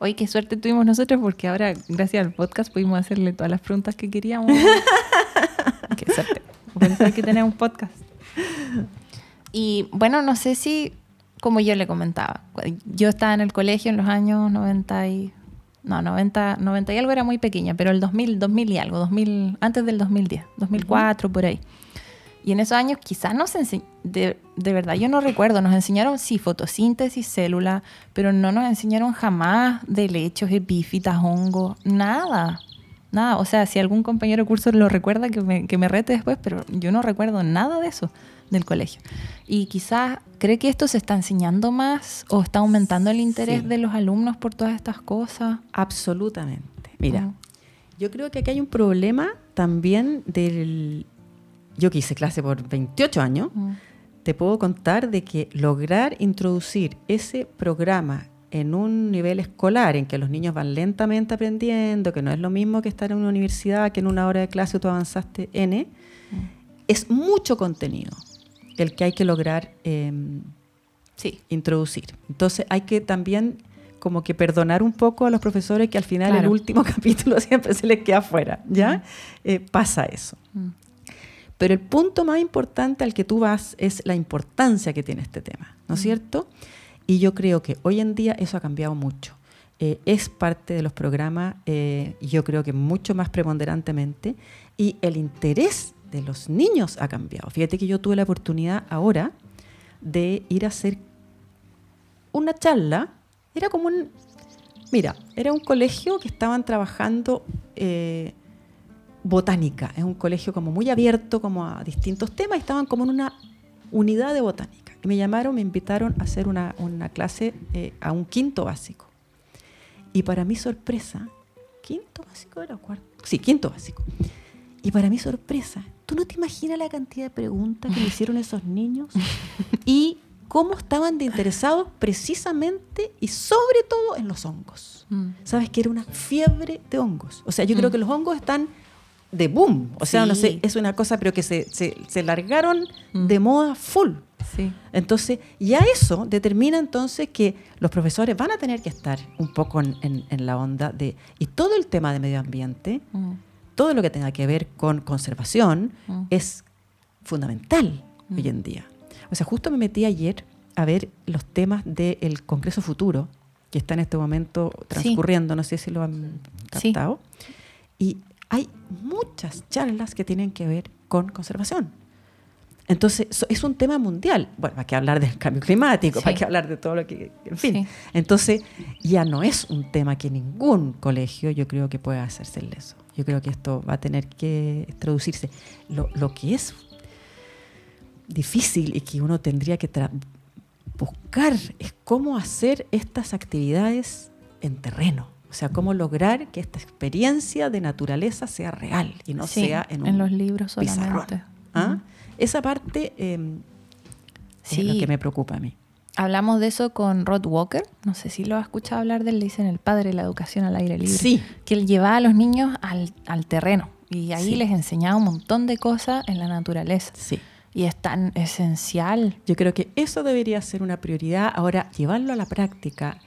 Hoy qué suerte tuvimos nosotros porque ahora, gracias al podcast, pudimos hacerle todas las preguntas que queríamos. qué suerte. Pensar que tenemos un podcast. Y bueno, no sé si como yo le comentaba. Yo estaba en el colegio en los años 90 y... No, 90, 90 y algo era muy pequeña, pero el 2000, 2000 y algo, 2000, antes del 2010, 2004, por ahí. Y en esos años quizás nos enseñaron, de, de, verdad yo no recuerdo, nos enseñaron sí fotosíntesis, célula, pero no nos enseñaron jamás de lechos, epífitas, hongos, nada. Nada, o sea, si algún compañero de curso lo recuerda, que me, que me rete después, pero yo no recuerdo nada de eso del colegio. Y quizás, ¿cree que esto se está enseñando más o está aumentando el interés de los alumnos por todas estas cosas? Absolutamente. Mira, yo creo que aquí hay un problema también del... Yo que hice clase por 28 años, te puedo contar de que lograr introducir ese programa en un nivel escolar en que los niños van lentamente aprendiendo, que no es lo mismo que estar en una universidad, que en una hora de clase tú avanzaste N, es mucho contenido el que hay que lograr em, introducir. Entonces hay que también como que perdonar un poco a los profesores que al final el último capítulo siempre se les queda fuera, ¿ya? Eh, pasa eso. Pero el punto más importante al que tú vas es la importancia que tiene este tema, ¿no es cierto? Y yo creo que hoy en día eso ha cambiado mucho. Eh, es parte de los programas, eh, yo creo que mucho más preponderantemente, y el interés de los niños ha cambiado. Fíjate que yo tuve la oportunidad ahora de ir a hacer una charla. Era como un... Mira, era un colegio que estaban trabajando eh, botánica. Es un colegio como muy abierto como a distintos temas estaban como en una unidad de botánica. y me llamaron, me invitaron a hacer una, clase eh, a un quinto básico. Y para mi sorpresa, quinto básico era cuarto, sí, quinto básico. Y para mi sorpresa, tú no te imaginas la cantidad de preguntas que me hicieron esos niños y cómo estaban de interesados precisamente y sobre todo en los hongos. Mm. Sabes que era una fiebre de hongos. O sea, yo creo mm. que los hongos están de boom. O sea, no sé, es una cosa, pero que se, se, largaron mm. de moda full. Sí. Entonces, ya eso determina entonces que los profesores van a tener que estar un poco en, la onda de... Y todo el tema de medio ambiente. Todo lo que tenga que ver con conservación, mm. es fundamental hoy en día. O sea, justo me metí ayer a ver los temas del Congreso Futuro, que está en este momento transcurriendo, no sé si lo han captado. Y hay muchas charlas que tienen que ver con conservación. Entonces, es un tema mundial. Bueno, hay que hablar del cambio climático, hay que hablar de todo lo que... En fin. Entonces, ya no es un tema que ningún colegio yo creo que pueda hacerse el eso. Yo creo que esto va a tener que traducirse. Lo, lo que es difícil y que uno tendría que buscar es cómo hacer estas actividades en terreno. O sea, cómo lograr que esta experiencia de naturaleza sea real y no sea en, en los libros solamente. ¿Ah? Esa parte eh, es lo que me preocupa a mí. Hablamos de eso con Rod Walker, no sé si lo has escuchado hablar de él, le dicen el padre de la educación al aire libre. Sí. Que él llevaba a los niños al, terreno y ahí les enseñaba un montón de cosas en la naturaleza. Sí. Y es tan esencial. Yo creo que eso debería ser una prioridad. Ahora, llevarlo a la práctica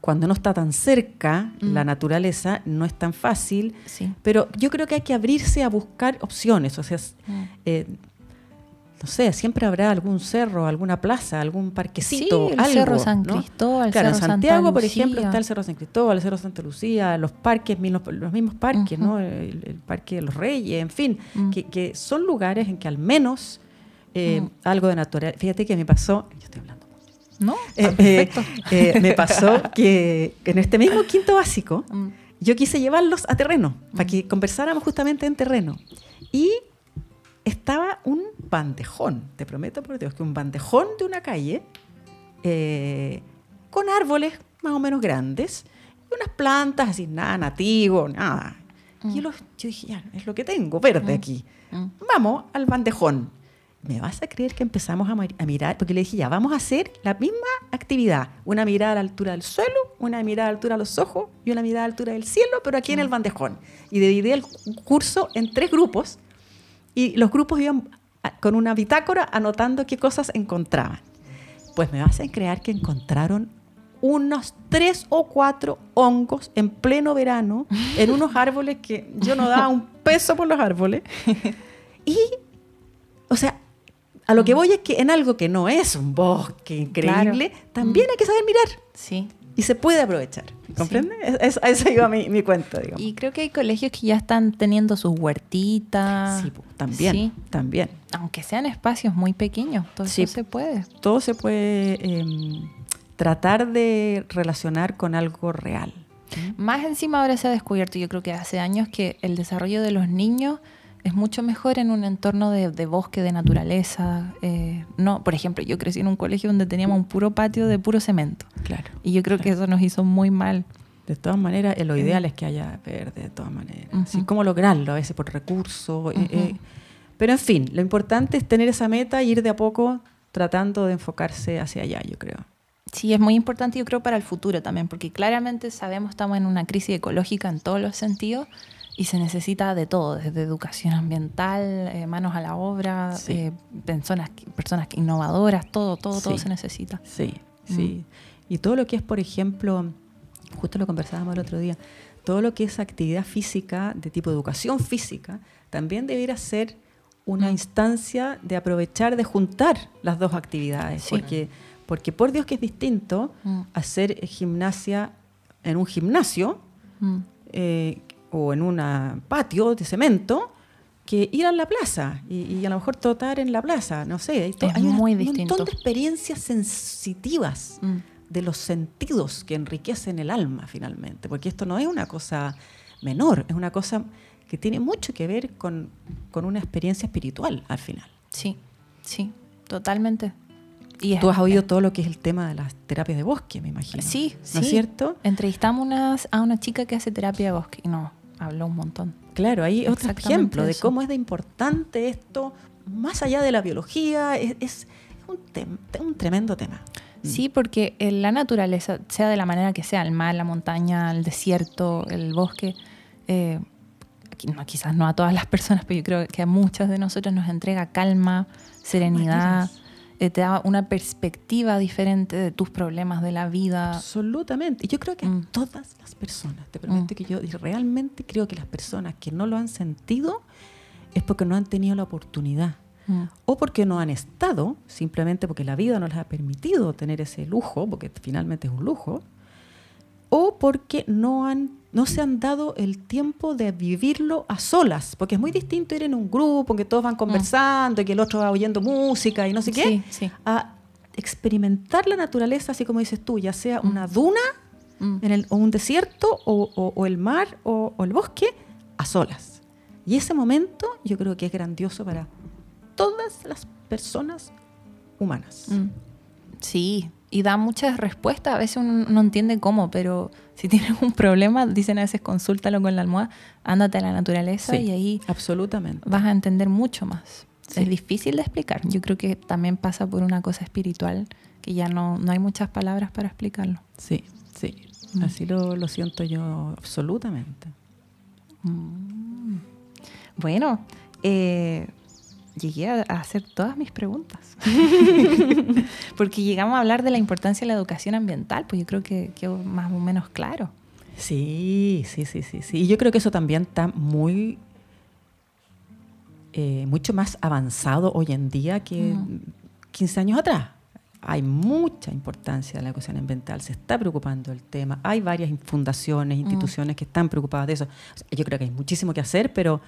cuando no está tan cerca la mm. naturaleza, no es tan fácil. Pero yo creo que hay que abrirse a buscar opciones. O sea, mm. eh, no sé, siempre habrá algún cerro, alguna plaza, algún parquecito, sí, el Cerro San Cristóbal, claro, en Santiago, por ejemplo, está el Cerro San Cristóbal, el Cerro Santa Lucía, los parques, los, mismos parques, ¿no? El, Parque de los Reyes, en fin, mm. que, son lugares en que al menos eh, algo de naturaleza. Fíjate que me pasó, yo estoy hablando ¿No? Eh, eh, eh, me pasó que en este mismo quinto básico mm. yo quise llevarlos a terreno, para que conversáramos justamente en terreno. Y estaba un bandejón, te prometo por Dios, que un bandejón de una calle con árboles más o menos grandes y unas plantas así, nada nativo, nada. Y mm. yo, yo, dije, ya, es lo que tengo, verde mm. aquí. Vamos al bandejón. ¿me vas a creer que empezamos a, mirar? Porque le dije, ya, vamos a hacer la misma actividad. Una mirada a la altura del suelo, una mirada a la altura de los ojos y una mirada a la altura del cielo, pero aquí en el mm. bandejón. Y dividí el curso en tres grupos y los grupos iban con una bitácora anotando qué cosas encontraban. Pues me vas a creer que encontraron unos tres o cuatro hongos en pleno verano en unos árboles que yo no daba un peso por los árboles. Y, o sea, a lo que voy es que en algo que no es un bosque increíble, también mm. hay que saber mirar. Sí. Y se puede aprovechar. ¿Comprende? Sí. Esa iba mi, mi cuenta, digamos. Y creo que hay colegios que ya están teniendo sus huertitas. Sí, también. También. Aunque sean espacios muy pequeños, todo eso se puede. Todo se puede em, tratar de relacionar con algo real. Más encima ahora se ha descubierto, yo creo que hace años, que el desarrollo de los niños es mucho mejor en un entorno de, bosque, de naturaleza. Eh, no, por ejemplo, yo crecí en un colegio donde teníamos un puro patio de puro cemento. Claro. Y yo creo que eso nos hizo muy mal. De todas maneras, lo ideal es que haya verde, de todas maneras. ¿Cómo lograrlo? A veces por recursos. Eh, eh. pero en fin, lo importante es tener esa meta e ir de a poco tratando de enfocarse hacia allá, yo creo. Sí, es muy importante, yo creo, para el futuro también, porque claramente sabemos que estamos en una crisis ecológica en todos los sentidos y se necesita de todo, desde educación ambiental, eh, manos a la obra, eh, personas, personas innovadoras, todo, todo, todo se necesita. Sí, mm. sí. Y todo lo que es, por ejemplo, justo lo conversábamos el otro día, todo lo que es actividad física, de tipo educación física, también debiera ser una mm. instancia de aprovechar, de juntar las dos actividades. Porque, porque por Dios que es distinto mm. hacer gimnasia en un gimnasio, eh, o en un patio de cemento que ir a la plaza y, a lo mejor trotar en la plaza, no sé. Hay, muy un montón de experiencias sensitivas mm. de los sentidos que enriquecen el alma finalmente, porque esto no es una cosa menor, es una cosa que tiene mucho que ver con, con una experiencia espiritual al final. Sí, sí, totalmente. Y Tú has oído todo lo que es el tema de las terapias de bosque, me imagino. Sí, ¿No es cierto? Entrevistamos a una chica que hace terapia de bosque no, habló un montón. Claro, hay otro ejemplo de cómo es de importante esto, más allá de la biología, es, un, un tremendo tema. Sí, porque la naturaleza, sea de la manera que sea, el mar, la montaña, el desierto, el bosque, eh, quizás no a todas las personas, pero yo creo que a muchas de nosotros nos entrega calma, serenidad, eh, te da una perspectiva diferente de tus problemas de la vida. Absolutamente. Y yo creo que mm. todas las personas, te prometo mm. que yo realmente creo que las personas que no lo han sentido es porque no han tenido la oportunidad Mm. o porque no han estado, simplemente porque la vida no les ha permitido tener ese lujo, porque finalmente es un lujo, o porque no, han, no se han dado el tiempo de vivirlo a solas, porque es muy distinto ir en un grupo, que todos van conversando y que el otro va oyendo música y no sé qué, a experimentar la naturaleza, así como dices tú, ya sea mm. una duna mm. en el, o un desierto o, el mar o, o el bosque, a solas. Y ese momento yo creo que es grandioso para todas las personas humanas. Mm. Sí, y da muchas respuestas. A veces uno no entiende cómo, pero si tienes un problema, dicen a veces consúltalo con la almohada, ándate a la naturaleza y ahí absolutamente. vas a entender mucho más. Es difícil de explicar. Yo creo que también pasa por una cosa espiritual que ya no, no hay muchas palabras para explicarlo. Sí, sí. Mm. Así lo, lo, siento yo absolutamente. Mm. Bueno, eh, llegué a, hacer todas mis preguntas. Porque llegamos a hablar de la importancia de la educación ambiental, pues yo creo que quedó más o menos claro. Sí, sí, sí, sí, sí. Y yo creo que eso también está muy, eh, mucho más avanzado hoy en día que 15 años atrás. Hay mucha importancia de la educación ambiental, se está preocupando el tema. Hay varias fundaciones, instituciones que están preocupadas de eso. yo creo que hay muchísimo que hacer, pero,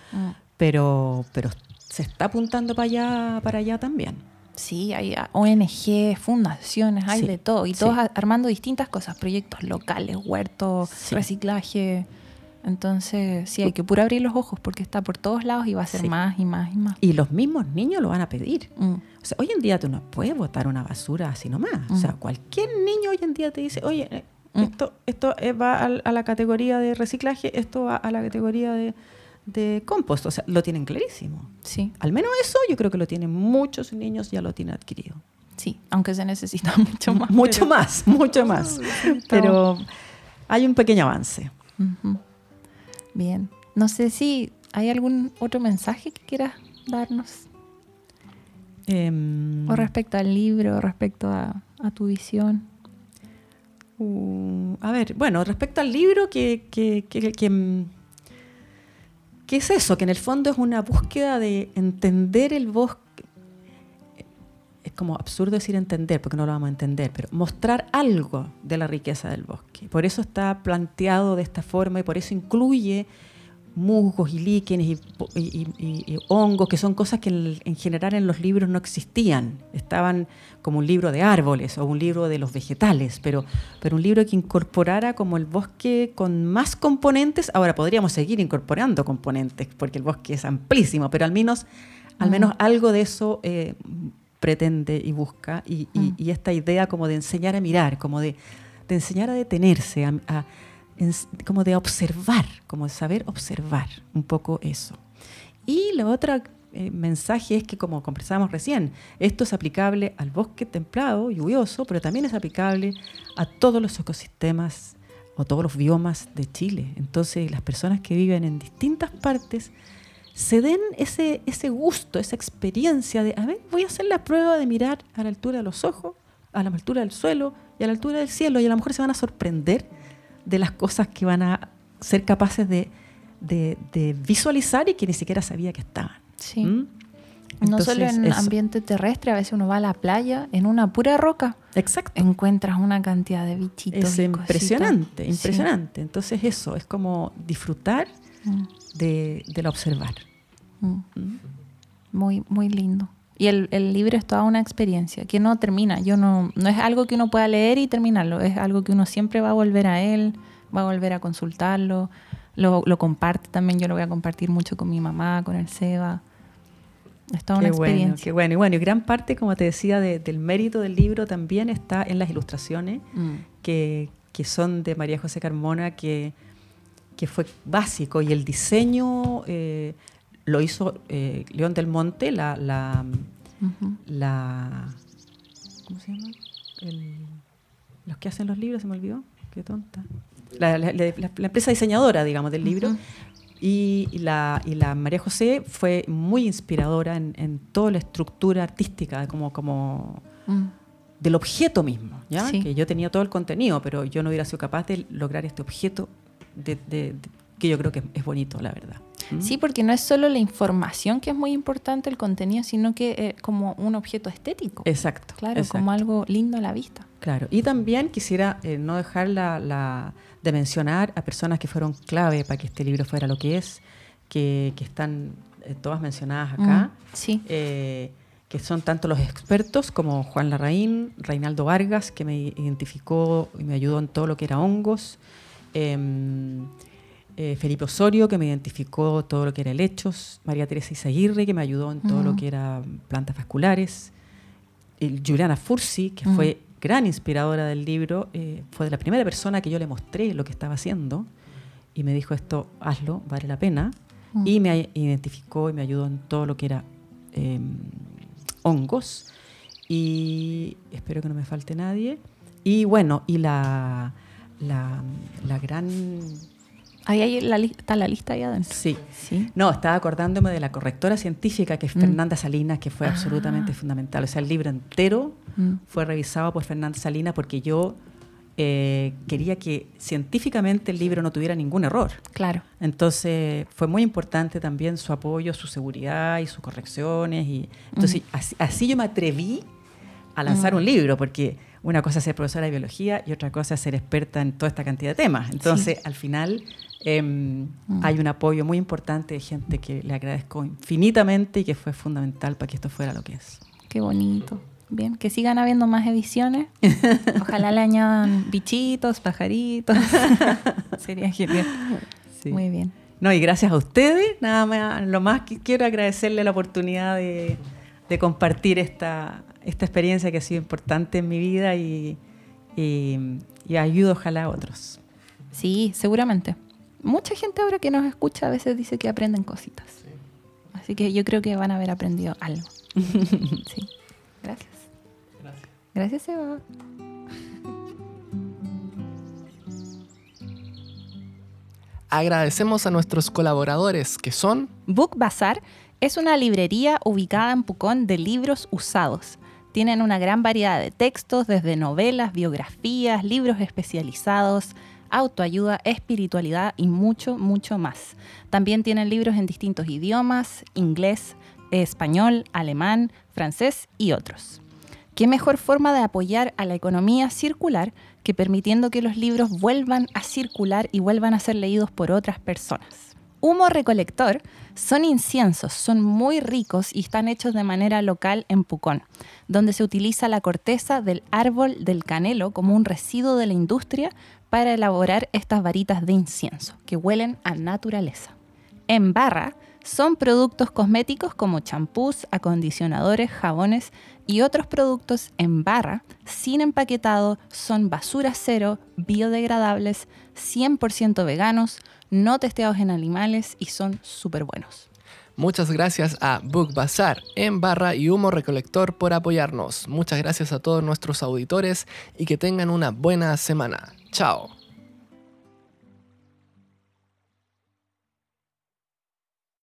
pero, pero se está apuntando para allá, para allá también. Sí, hay ONG, fundaciones, hay de todo. Y todos armando distintas cosas, proyectos locales, huertos, reciclaje. Entonces, sí, hay que pura abrir los ojos porque está por todos lados y va a ser más y más y más. Y los mismos niños lo van a pedir. Mm. O sea, hoy en día tú no puedes botar una basura así nomás. O sea, mm. cualquier niño hoy en día te dice, oye, eh, mm. esto, esto va a, la categoría de reciclaje, esto va a la categoría de, de compost. O sea, lo tienen clarísimo. Sí. Al menos eso yo creo que lo tienen muchos niños, ya lo tienen adquirido. Sí, aunque se necesita mucho más. Mucho más, mucho más. Pero hay un pequeño avance. Bien. No sé si hay algún otro mensaje que quieras darnos. Em, o respecto al libro, respecto a, tu visión. Uh, a ver, bueno, respecto al libro, que, que, que, que ¿Qué es eso? Que en el fondo es una búsqueda de entender el bosque. Es como absurdo decir entender, porque no lo vamos a entender, pero mostrar algo de la riqueza del bosque. Por eso está planteado de esta forma y por eso incluye musgos y líquenes y, hongos, que son cosas que en, general en los libros no existían. Estaban como un libro de árboles o un libro de los vegetales, pero, pero un libro que incorporara como el bosque con más componentes. Ahora podríamos seguir incorporando componentes, porque el bosque es amplísimo, pero al menos, al menos algo de eso eh, pretende y busca. Y, esta idea como de enseñar a mirar, como de, enseñar a detenerse, a como de observar, como de saber observar un poco eso. Y la otra eh, mensaje es que, como conversábamos recién, esto es aplicable al bosque templado, lluvioso, pero también es aplicable a todos los ecosistemas o todos los biomas de Chile. Entonces, las personas que viven en distintas partes se den ese, ese gusto, esa experiencia de, a ver, voy a hacer la prueba de mirar a la altura de los ojos, a la altura del suelo y a la altura del cielo, y a lo mejor se van a sorprender de las cosas que van a ser capaces de, visualizar y que ni siquiera sabía que estaban. Sí. ¿Mm? no solo en ambiente terrestre, a veces uno va a la playa en una pura roca. Exacto. Encuentras una cantidad de bichitos. Es impresionante, impresionante. Entonces eso, es como disfrutar mm. de, del observar. Mm. Muy, muy lindo. Y el, el, libro es toda una experiencia que no termina. Yo no, no es algo que uno pueda leer y terminarlo. Es algo que uno siempre va a volver a él, va a volver a consultarlo. Lo, lo comparte también. Yo lo voy a compartir mucho con mi mamá, con el Seba. Es toda una Qué bueno, experiencia. qué bueno. Y bueno, y gran parte, como te decía, de- del mérito del libro también está en las ilustraciones Mm. que, que son de María José Carmona, que, que fue básico. Y el diseño eh, lo hizo eh, León del Monte, la, la, ¿cómo se llama? El- los que hacen los libros, se me olvidó, qué tonta. La, la- la- la empresa diseñadora, digamos, del libro. Y, y la, y la María José fue muy inspiradora en, en toda la estructura artística, como, como Mm. del objeto mismo, ¿ya? Sí. Que yo tenía todo el contenido, pero yo no hubiera sido capaz de lograr este objeto de- de- de- que yo creo que es bonito, la verdad. Sí, porque no es solo la información que es muy importante, el contenido, sino que eh, como un objeto estético. Exacto. claro, exacto. como algo lindo a la vista. Claro, y también quisiera eh, no dejar la, la- de mencionar a personas que fueron clave para que este libro fuera lo que es, que, que están eh, todas mencionadas acá, Mm, sí. eh, que son tanto los expertos como Juan Larraín, Reinaldo Vargas, que me identificó y me ayudó en todo lo que era hongos, em, eh, Felipe Osorio, que me identificó todo lo que era helechos, María Teresa Izaguirre, que me ayudó en todo lo que era plantas vasculares, Juliana Fursi, que fue gran inspiradora del libro, eh, fue la primera persona que yo le mostré lo que estaba haciendo y me dijo esto, hazlo, vale la pena. Y me identificó y me ayudó en todo lo que era eh, hongos. Y espero que no me falte nadie. Y bueno, y la, la, la gran... Ahí hay la está la lista ahí adentro. Sí, Sí. no, estaba acordándome de la correctora científica que es Mm. Fernanda Salinas, que fue Ah. absolutamente fundamental. O sea, el libro entero Mm. fue revisado por Fernanda Salinas porque yo eh, quería que científicamente el libro no tuviera ningún error. Claro. Entonces fue muy importante también su apoyo, su seguridad y sus correcciones. Y, entonces así, así yo me atreví a lanzar Mm. un libro, porque una cosa es ser profesora de biología y otra cosa es ser experta en toda esta cantidad de temas. Entonces al final em, Mm. hay un apoyo muy importante de gente que le agradezco infinitamente y que fue fundamental para que esto fuera lo que es. Qué bonito. Bien, que sigan habiendo más ediciones. Ojalá le añadan bichitos, pajaritos. Sería genial. Sí. Muy bien. No, y gracias a ustedes, nada más, lo más que quiero agradecerle la oportunidad de, de compartir esta, esta experiencia que ha sido importante en mi vida y, y, y ayudo ojalá a otros. Sí, seguramente. Mucha gente ahora que nos escucha a veces dice que aprenden cositas. Así que yo creo que van a haber aprendido algo. sí. Gracias. Gracias, Eva. Agradecemos a nuestros colaboradores que son Book Bazar es una librería ubicada en Pucón de libros usados. Tienen una gran variedad de textos, desde novelas, biografías, libros especializados, autoayuda, espiritualidad y mucho, mucho más. También tienen libros en distintos idiomas, inglés, español, alemán, francés y otros. ¿Qué mejor forma de apoyar a la economía circular que permitiendo que los libros vuelvan a circular y vuelvan a ser leídos por otras personas? Humo recolector son inciensos, son muy ricos y están hechos de manera local en Pucón, donde se utiliza la corteza del árbol del canelo como un residuo de la industria para elaborar estas varitas de incienso, que huelen a naturaleza. En barra son productos cosméticos como champús, acondicionadores, jabones y otros productos en barra, sin empaquetado, son basura cero, biodegradables, 100% veganos, no testeados en animales y son súper buenos. Muchas gracias a Book Bazar, En Barra y Humo Recolector por apoyarnos. Muchas gracias a todos nuestros auditores y que tengan una buena semana. Chao.